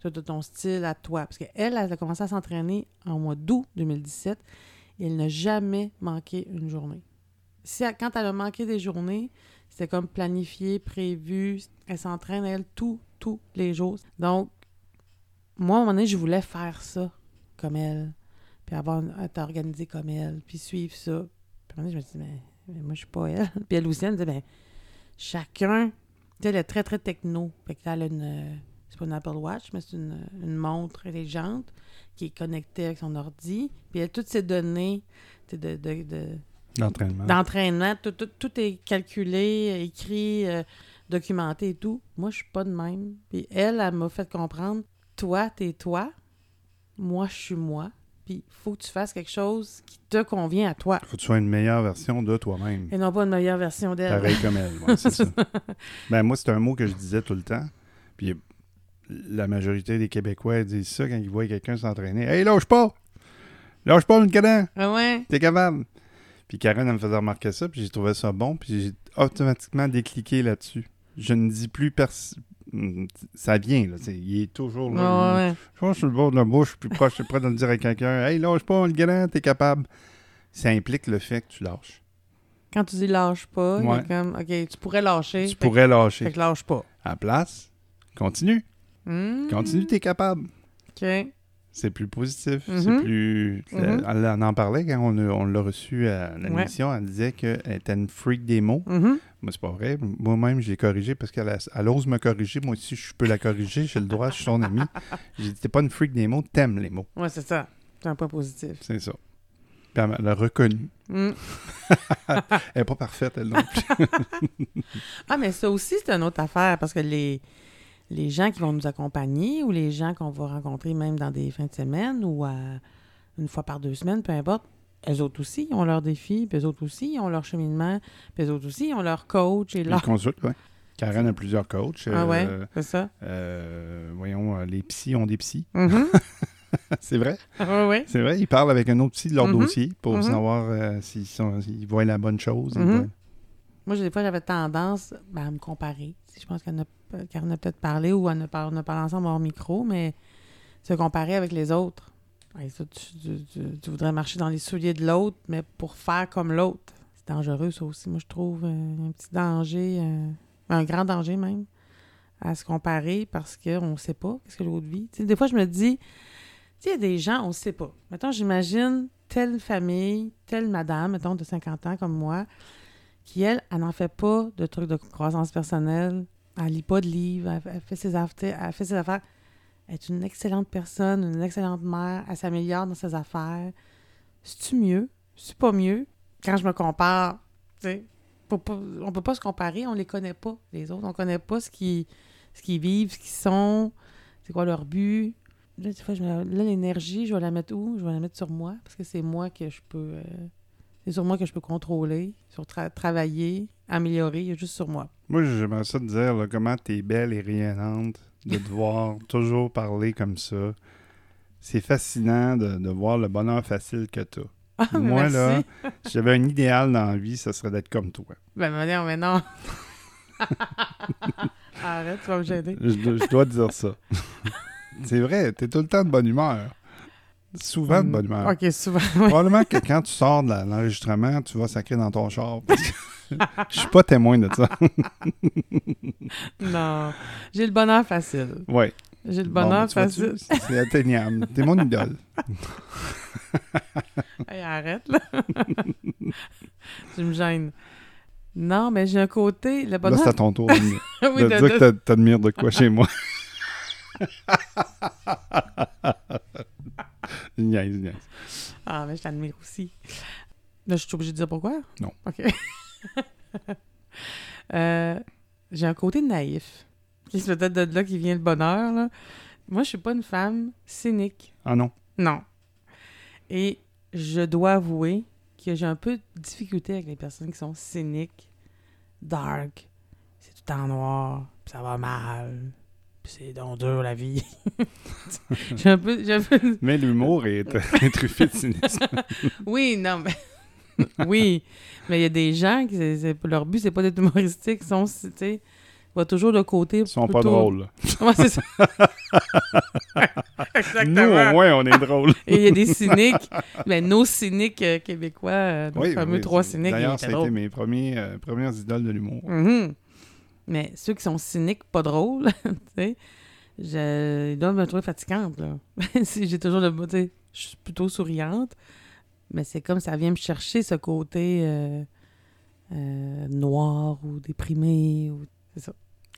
Tu as ton style à toi. Parce qu'elle, elle a commencé à s'entraîner en mois d'août 2017 et elle n'a jamais manqué une journée. Si quand elle a manqué des journées, c'était comme planifié, prévu. Elle s'entraîne, elle, tous, tous les jours. Donc, moi, à un moment donné, je voulais faire ça comme elle, puis avoir être organisée comme elle, puis suivre ça. Puis à un moment donné, je me suis dit, mais, mais moi, je suis pas elle. Puis elle aussi, elle me dit, ben, chacun, tu sais, elle est très, très techno. Fait que là, elle a une, c'est pas une Apple Watch, mais c'est une, une montre intelligente qui est connectée avec son ordi. Puis elle a toutes ces données tu sais, de, de, de- L'entraînement. d'entraînement, tout, tout, tout est calculé, écrit, euh, documenté et tout. Moi, je suis pas de même. Puis elle, elle m'a fait comprendre, toi, t'es toi, moi, je suis moi. Puis il faut que tu fasses quelque chose qui te convient à toi. faut que tu sois une meilleure version de toi-même. Et non pas une meilleure version d'elle. Pareil comme elle. ouais, c'est ça. Ben, moi, c'est un mot que je disais tout le temps. Puis la majorité des Québécois disent ça quand ils voient quelqu'un s'entraîner. Hey, lâche pas! Lâche pas, le cadet! Ah ouais? T'es capable! Puis Karen, elle me faisait remarquer ça, puis j'ai trouvé ça bon, puis j'ai automatiquement décliqué là-dessus. Je ne dis plus personne. Ça vient, là. Il est toujours là. Ah ouais. Je pense sur le bord de la bouche, plus proche, je suis prêt de le dire à quelqu'un. Hey, lâche pas, le galant, t'es capable. Ça implique le fait que tu lâches. Quand tu dis lâche pas, il Ouais. comme, OK, tu pourrais lâcher. Tu que- pourrais lâcher. Fait que lâche pas. À la place, continue. Hmm, Continue, t'es capable. OK. C'est plus positif. C'est plus. Mhm. Euh, elle en en parlait quand on, on l'a reçu à l'émission. Elle disait qu'elle était une freak des mots. Mhm. Moi, c'est pas vrai. Moi-même, je l'ai corrigé parce qu'elle a- elle ose me corriger. Moi aussi, je peux la corriger. J'ai le droit, je suis son ami. J'ai dit, t'es pas une freak des mots, t'aimes les mots. Ouais, c'est ça. C'est un point positif. C'est ça. Puis elle l'a reconnu. Hmm. Elle n'est pas parfaite, elle non plus. Ah, mais ça aussi, c'est une autre affaire parce que les, les gens qui vont nous accompagner ou les gens qu'on va rencontrer même dans des fins de semaine ou à- une fois par deux semaines, peu importe, eux autres aussi ils ont leurs défis, puis eux autres aussi ils ont leur cheminement, puis eux autres aussi ils ont leur coach et Ils leur. consultent, oui. Karen a plusieurs coachs. Ah ouais, Euh, c'est ça. euh, voyons, euh, les psys ont des psys. Mhm. c'est vrai? Ouais, ouais. C'est vrai, ils parlent avec un autre psy de leur Mhm. dossier pour Mhm. savoir euh, s'ils, voient la bonne chose. Mhm. voient- Moi, des fois, j'avais tendance ben, à me comparer. Je pense qu'elle a, a peut-être parlé ou on a, par- on a parlé ensemble hors micro, mais se comparer avec les autres. Hey, ça, tu, tu- tu- voudrais marcher dans les souliers de l'autre, mais pour faire comme l'autre. C'est dangereux, ça aussi. Moi, je trouve euh, un petit danger, euh, un grand danger même, à se comparer parce qu'on ne sait pas qu'est-ce que l'autre vit. Des fois, je me dis, il y a des gens, on ne sait pas. Mettons, j'imagine telle famille, telle madame, mettons, de 50 ans comme moi, qui, elle, elle n'en fait pas de trucs de croissance personnelle. Elle lit pas de livres, elle, elle fait ses affaires. Est une excellente personne, une excellente mère, elle s'améliore dans ses affaires. C'est-tu mieux? C'est pas mieux? Quand je me compare, tu sais, on peut pas se comparer, on les connaît pas, les autres. On connaît pas ce qu'ils ce vivent, ce qu'ils sont, c'est quoi leur but. Là, des fois, là, l'énergie, je vais la mettre où? Je vais la mettre sur moi, parce que c'est moi que je peux... euh, c'est sur moi que je peux contrôler, sur tra- travailler, améliorer, juste sur moi. Moi, j'aimerais ça te dire là, comment t'es belle et rayonnante de te voir toujours parler comme ça. C'est fascinant de, de voir le bonheur facile que t'as. Ah, mais Moi, là, si j'avais un idéal dans la vie, ce serait d'être comme toi. Ben, mais non, mais non. Arrête, tu vas me gêner. Je, dois- je dois te dire ça. C'est vrai, t'es tout le temps de bonne humeur. Souvent de bonne humeur. Ok, souvent. Probablement que quand tu sors de l'enregistrement, tu vas sacrer dans ton char. Je suis pas témoin de ça. Non. J'ai le bonheur facile. Ouais. J'ai le Bon, bonheur ben, facile. C'est atteignable. T'es mon idole. Hey, arrête, là. tu me gênes. Non, mais j'ai un côté. Le Là, bonheur. c'est à ton tour de, oui, de de- dire de- que t'a- t'admires de quoi chez moi. Niaise, niaise. Ah, mais je t'admire aussi. Là, je suis obligée de dire pourquoi? Non. OK. Euh, j'ai un côté naïf. C'est peut-être de là qui vient le bonheur. Là. Moi, je suis pas une femme cynique. Ah non? Non. Et je dois avouer que j'ai un peu de difficulté avec les personnes qui sont cyniques, dark, c'est tout en noir, puis ça va mal, c'est donc dur la vie. j'ai un peu... j'ai un peu- Mais l'humour est, est truffé de cynisme. Oui, non, mais... oui, mais il y a des gens qui... leur but, c'est pas d'être humoristique, ils sont, tu sais... va toujours le côté Ils sont pas drôles. Ouais, c'est ça. Nous, au moins, on est drôles. Et il y a des cyniques. Ben, nos cyniques euh, québécois, euh, nos Oui, fameux oui, trois cyniques, D'ailleurs, ça a été mes premiers, euh, premières idoles de l'humour. Mhm. Mais ceux qui sont cyniques, pas drôles, tu sais, je- ils doivent me trouver fatigante, là. si j'ai toujours le... Tu sais, je suis plutôt souriante, mais c'est comme ça vient me chercher ce côté euh, euh, noir ou déprimé. Ou...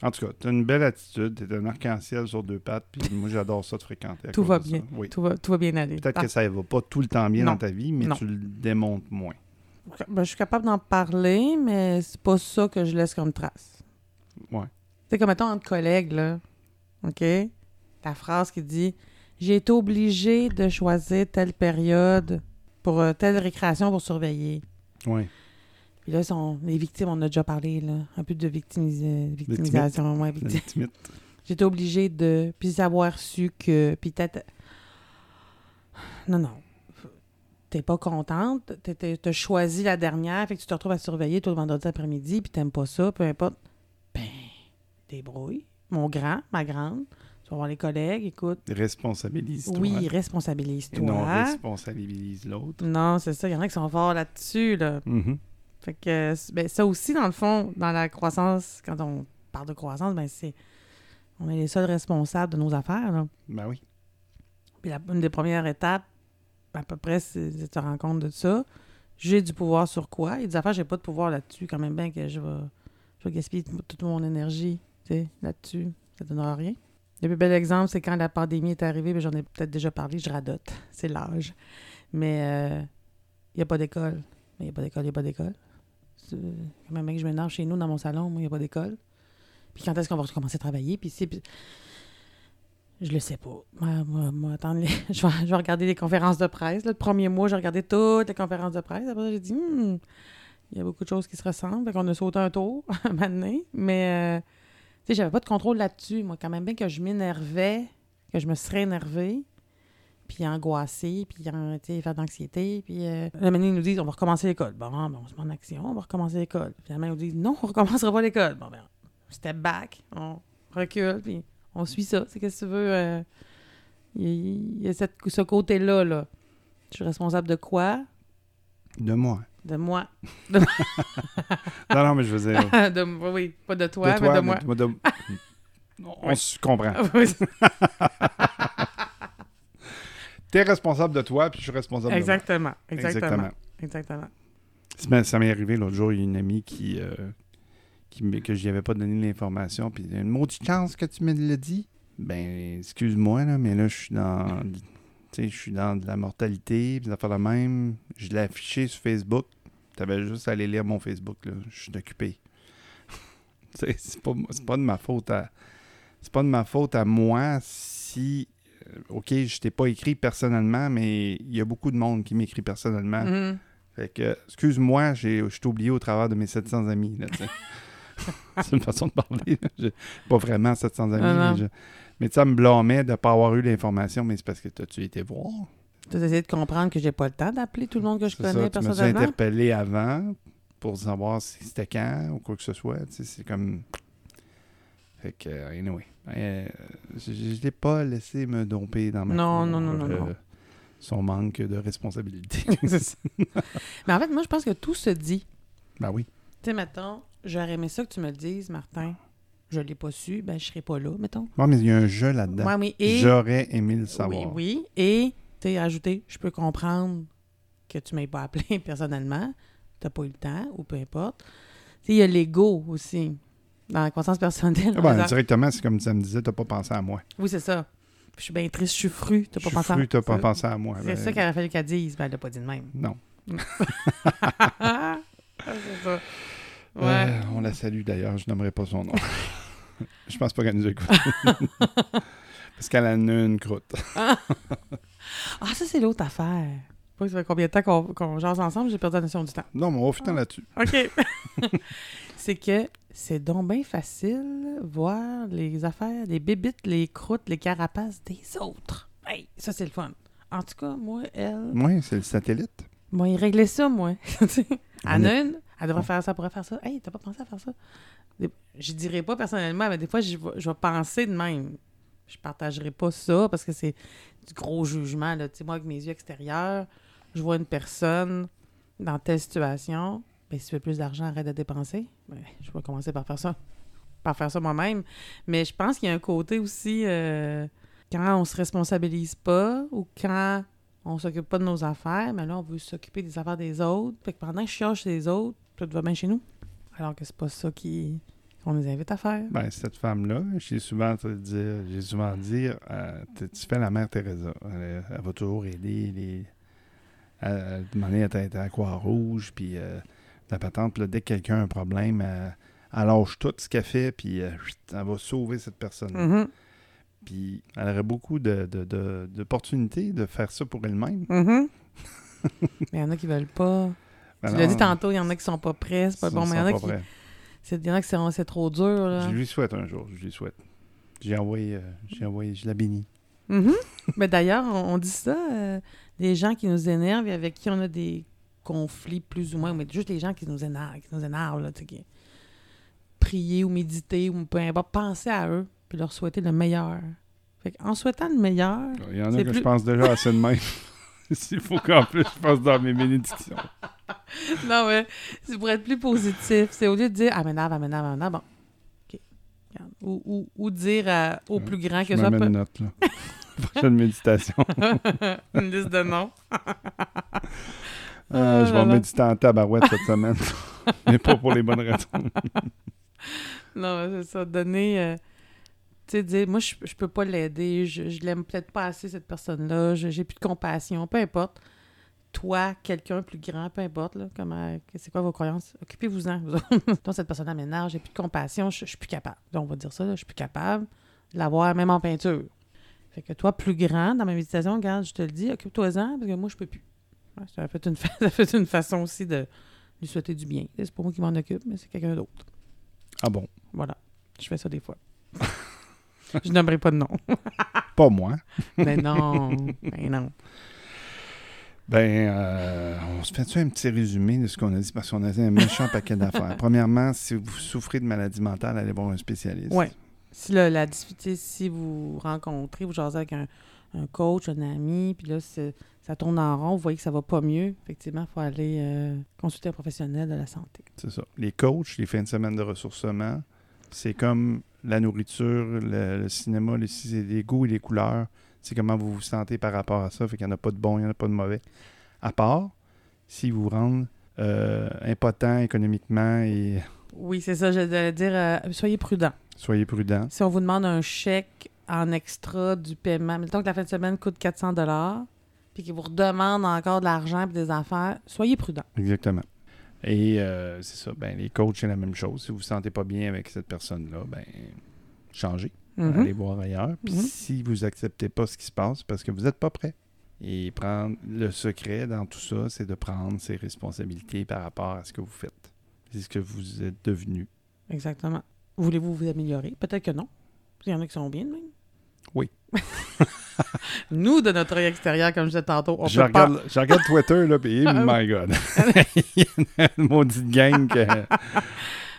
En tout cas, tu as une belle attitude, tu es un arc-en-ciel sur deux pattes, puis moi j'adore ça de fréquenter. à Tout cause va de ça. bien. Oui. Tout va, tout va bien aller. Peut-être Ah, que ça va pas tout le temps bien Non. dans ta vie, mais Non. tu le démontes moins. ben, je suis capable d'en parler, mais c'est pas ça que je laisse comme trace. Ouais. C'est comme, mettons, entre collègues, là. OK? La phrase qui dit J'ai été obligé de choisir telle période pour euh, telle récréation pour surveiller. Oui. Puis là, sont, les victimes, on a déjà parlé, là. Un peu de victimis- victimisation. Ouais, été obligé de. Puis avoir su que. Puis peut-être. Non, non. T'es pas contente. T'as choisi la dernière. Fait que tu te retrouves à surveiller tout le vendredi après-midi. Puis t'aimes pas ça. Peu importe. Débrouille. Mon grand, ma grande. Tu vas voir les collègues. Écoute. Responsabilise-toi. Oui, Et non responsabilise-toi. responsabilise l'autre. Non, c'est ça. Il y en a qui sont forts là-dessus, là. Mhm. Fait que ben, ça aussi, dans le fond, dans la croissance, quand on parle de croissance, ben c'est. On est les seuls responsables de nos affaires, là. Ben oui. Puis la, une des premières étapes, à peu près, c'est de te rendre compte de ça. J'ai du pouvoir sur quoi? A des affaires, j'ai pas de pouvoir là-dessus, quand même bien que je vais, je vais gaspiller toute mon énergie là-dessus. Ça donnera rien. Le plus bel exemple, c'est quand la pandémie est arrivée, mais j'en ai peut-être déjà parlé, je radote. C'est l'âge. Mais euh, il n'y a pas d'école. Mais il n'y a pas d'école, il n'y a pas d'école. Quand même je m'énerve chez nous, dans mon salon, il n'y a pas d'école. Puis quand est-ce qu'on va recommencer à travailler? Puis puis- Je le sais pas. Moi, moi, je, vais, regarder les conférences de presse. Le premier mois, j'ai regardé toutes les conférences de presse. Après, j'ai dit, Hmm, il y a beaucoup de choses qui se ressemblent. Fait qu'on a sauté un tour donné. Mais, euh, j'avais pas de contrôle là-dessus. Moi, quand même bien que je m'énervais, que je me serais énervée, puis angoissée, puis sais, faire d'anxiété. Puis, euh, la manière, ils nous disent, on va recommencer l'école. Bon, ben, on se met en action, on va recommencer l'école. Finalement, ils nous disent, non, on recommencera pas l'école. Bon, ben, step back, on recule, puis on suit ça. C'est qu'est-ce que tu veux. euh, Il y a, ce côté-là, là. Je suis responsable de quoi? De moi. De moi. Non, non, mais je veux dire. de, oui, pas de toi, de toi, mais de moi. de- On se comprend. Oui, T'es responsable de toi, puis je suis responsable exactement, de moi. exactement. Exactement. Ça m'est- Ça m'est arrivé l'autre jour, il y a une amie qui, euh, qui que je lui avais pas donné l'information, puis une maudite chance que tu me l'as dit. Ben, excuse-moi, là, mais là, je suis dans. Tu je suis dans de la mortalité, puis fait la même. Je l'ai affiché sur Facebook. T'avais juste à aller lire mon Facebook, là. Je suis occupé. c'est pas, pas de ma faute à. C'est pas de ma faute à moi si. euh, OK, je t'ai pas écrit personnellement, mais il y a beaucoup de monde qui m'écrit personnellement. Mhm. Fait que, excuse-moi, j'ai- je t'ai oublié au travers de mes 700 amis. tu c'est une façon de parler. pas vraiment 700 amis. Mais je- mais tu ça me blâmait de ne pas avoir eu l'information, mais c'est parce que t'as-tu été voir? Tu as essayé de comprendre que j'ai pas le temps d'appeler tout le monde que je connais ça, tu personnellement? interpellé avant pour savoir si c'était quand ou quoi que ce soit? Tu c'est comme... Fait que, euh, anyway. Euh, je je l'ai pas laissé me domper dans ma Non, non, non, non, euh, non. Son manque de responsabilité. Mais en fait, moi, je pense que tout se dit. ben oui. Tu sais, mettons, j'aurais aimé ça que tu me le dises, Martin. Je l'ai pas su, ben je serais pas là, mettons. Ouais, mais il y a un jeu là-dedans. Ouais, oui, et... J'aurais aimé le savoir. Oui, oui. Et, tu sais, ajouter, je peux comprendre que tu m'aies pas appelé personnellement, t'as pas eu le temps, ou peu importe. Tu sais, il y a l'ego aussi, dans la conscience personnelle. Ah en ben, directement, c'est comme ça me disait, t'as pas pensé à moi. Oui, c'est ça. Je suis bien triste, je suis fru, t'as Je pas pensé à fru, t'as pas C'est- pensé à moi. C'est Ben, ça qu'il aurait fallu qu'elle dise, ben elle l'a pas dit de même. Non. C'est ça. Ouais. Euh, on la salue d'ailleurs, je nommerai pas son nom. je pense pas qu'elle nous écoute. Parce qu'elle a une croûte. Ah, ça, c'est l'autre affaire. Pas ça fait combien de temps qu'on qu'on jase ensemble, j'ai perdu la notion du temps. Non, mais on va finir là-dessus. OK. c'est que c'est donc bien facile voir les affaires, les bébites, les croûtes, les carapaces des autres. Hey, ça, c'est le fun. En tout cas, moi, elle, Oui, c'est le satellite. moi, il réglait ça, moi. En est- une, elle devrait faire ça, elle pourrait faire ça. Hey, t'as pas pensé à faire ça? Je dirais pas personnellement, mais des fois, je vais, penser de même. Je partagerai pas ça parce que c'est du gros jugement. Là. Tu sais, moi, avec mes yeux extérieurs, je vois une personne dans telle situation. Ben, si tu veux plus d'argent, arrête de dépenser. Ben, je vais commencer par faire ça. Par faire ça moi-même. Mais je pense qu'il y a un côté aussi euh, quand on se responsabilise pas ou quand on s'occupe pas de nos affaires, mais là, on veut s'occuper des affaires des autres. Fait que pendant que je cherche les autres, tout va bien chez nous. Alors que c'est pas ça qui qu'on nous invite à faire. Ben, cette femme-là, j'ai souvent te dire, j'ai souvent dire, euh, tu fais la mère Teresa. Elle, elle va toujours aider les. Elle, demandait à être à la Croix-Rouge, puis euh, la patente, là, dès que quelqu'un a un problème, elle, elle lâche tout ce qu'elle fait, puis euh, elle va sauver cette personne. Mhm, Puis elle aurait beaucoup de- de- de- d'opportunités de, faire ça pour elle-même. mhm. mais il y en a qui veulent pas. Ben tu l'as dit tantôt, il y en a qui sont pas prêts, c'est pas bon, mais il y en a qui. Il y en a qui sont c'est trop dur. Là. Je lui souhaite un jour, je lui souhaite. J'ai envoyé, euh, j'ai envoyé, je la bénis. Mhm. Mais d'ailleurs, on, on dit ça, euh, des gens qui nous énervent et avec qui on a des conflits plus ou moins, mais juste les gens qui nous énervent, qui nous énervent, là, qui- prier ou méditer ou peu importe, penser à eux puis leur souhaiter le meilleur. Fait en souhaitant le meilleur, Il y en a que plus- je pense déjà assez de même. S'il faut qu'en plus je passe dans mes bénédictions. non mais c'est pour être plus positif, c'est au lieu de dire ah m'énerve, ah m'énerve, ah m'énerve, bon, ok, ou, ou, ou dire à- au Ouais, plus grand Je que ça me mets peut- une note, là. Prochaine méditation. une liste de noms. Euh, je vais là. méditer en tabarouette cette semaine. Mais pas pour les bonnes raisons. Non, c'est ça. Donner. euh, sais, dire, moi, je, je peux pas l'aider. Je, je l'aime peut-être pas assez, cette personne-là. je- J'ai plus de compassion. Peu importe. Toi, quelqu'un plus grand, peu importe, là, comment, c'est quoi vos croyances, occupez-vous-en. Donc, cette personne-là m'énerve, j'ai plus de compassion, je, je suis plus capable. Donc, on va dire ça, là, je suis plus capable de l'avoir, même en peinture. Fait que toi, plus grand, dans ma méditation, regarde, je te le dis, occupe-toi-en, parce que moi, je peux plus. Ouais, ça, fait une fa- ça fait une façon aussi de lui souhaiter du bien. C'est pas moi qui m'en occupe, mais c'est quelqu'un d'autre. Ah bon? Voilà. Je fais ça des fois. je nommerai pas de nom. Pas moi. Mais non. Mais non. Ben, euh, on se fait un petit résumé de ce qu'on a dit? Parce qu'on a dit un méchant paquet d'affaires. Premièrement, si vous souffrez de maladie mentale, allez voir un spécialiste. Ouais. Si là, la difficulté, si vous rencontrez, vous jasez avec un, un coach, un ami, puis là, ça tourne en rond, vous voyez que ça va pas mieux, effectivement, il faut aller euh, consulter un professionnel de la santé. C'est ça. Les coachs, les fins de semaine de ressourcement, c'est comme la nourriture, le, le cinéma, les, goûts et les couleurs. C'est comment vous vous sentez par rapport à ça. Fait qu'il n'y en a pas de bon, il n'y en a pas de mauvais. À part si vous rendez euh, impotent économiquement et Oui, c'est ça, je vais dire, euh, soyez prudents. soyez prudent. Si on vous demande un chèque en extra du paiement, mettons que la fin de semaine coûte 400 puis qu'ils vous redemandent encore de l'argent et des affaires, soyez prudents. Exactement. Et euh, c'est ça, ben, les coachs, c'est la même chose. Si vous ne vous sentez pas bien avec cette personne-là, ben, changez. Mhm. Allez voir ailleurs. Puis Mhm. si vous acceptez pas ce qui se passe, c'est parce que vous n'êtes pas prêt. Et prendre le secret dans tout ça, c'est de prendre ses responsabilités par rapport à ce que vous faites. C'est ce que vous êtes devenu. Exactement. Voulez-vous vous améliorer? Peut-être que non. Il y en a qui sont bien de même. Oui. Nous, de notre œil extérieur, comme je disais tantôt, on je, peut pas... regarde, je regarde Twitter, là, puis Ah my God. Il y a une maudite gang. que-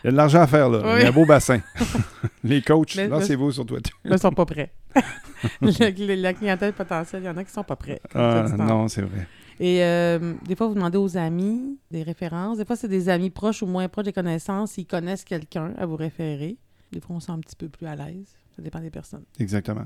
Il y a de l'argent à faire, là. Il y a un beau bassin. Les coachs, lancez-vous sur Twitter. Ils ne sont pas prêts. Le- la clientèle potentielle, il y en a qui sont pas prêts. Ah, non, c'est vrai. Et euh, des fois, vous demandez aux amis des références. Des fois, c'est des amis proches ou moins proches des connaissances. Ils connaissent quelqu'un à vous référer. Des fois, on se sent un petit peu plus à l'aise. Ça dépend des personnes. Exactement.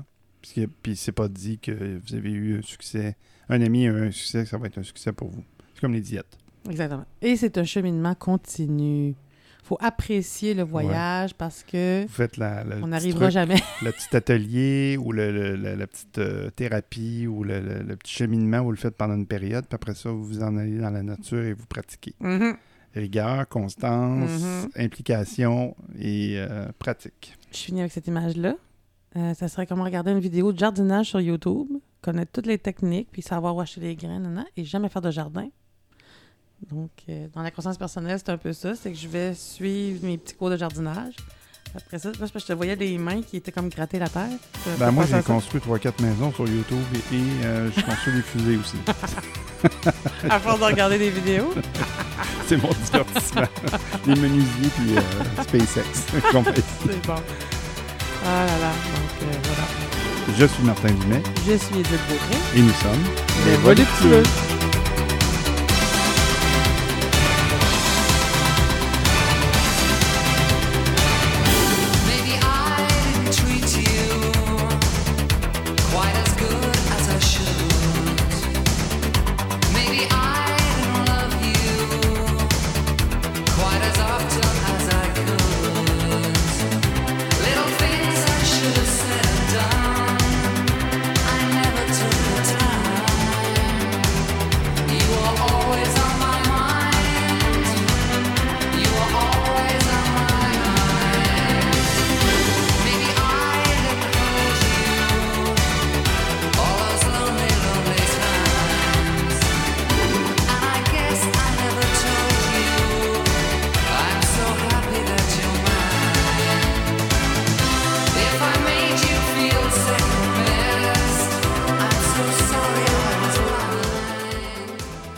Que, puis c'est pas dit que vous avez eu un succès. Un ami a eu un succès, que ça va être un succès pour vous. C'est comme les diètes. Exactement. Et c'est un cheminement continu. faut apprécier le voyage parce que Vous faites la, on n'arrivera jamais. le petit atelier ou le, le- la, la petite euh, thérapie ou le, petit cheminement, vous le faites pendant une période, puis après ça, vous vous en allez dans la nature et vous pratiquez. Mhm. Rigueur, constance, Mhm. implication et euh, pratique. Je finis avec cette image-là. Euh, ça serait comme regarder une vidéo de jardinage sur YouTube, connaître toutes les techniques, puis savoir où acheter les graines, nan, nan, et jamais faire de jardin. Donc, euh, dans la croissance personnelle, c'est un peu ça. C'est que je vais suivre mes petits cours de jardinage. Après ça, parce que je te voyais des mains qui étaient comme gratter la terre. Ben, moi, j'ai construit 3-4 maisons sur YouTube et, euh, je construis des fusées aussi. À force de regarder des vidéos. C'est mon divertissement. Les menuisiers puis euh, SpaceX. C'est bon. Ah là là. Donc, euh, voilà. Je suis Martin Dumais Je suis Edith Beaupré. et nous sommes Les voluptueux.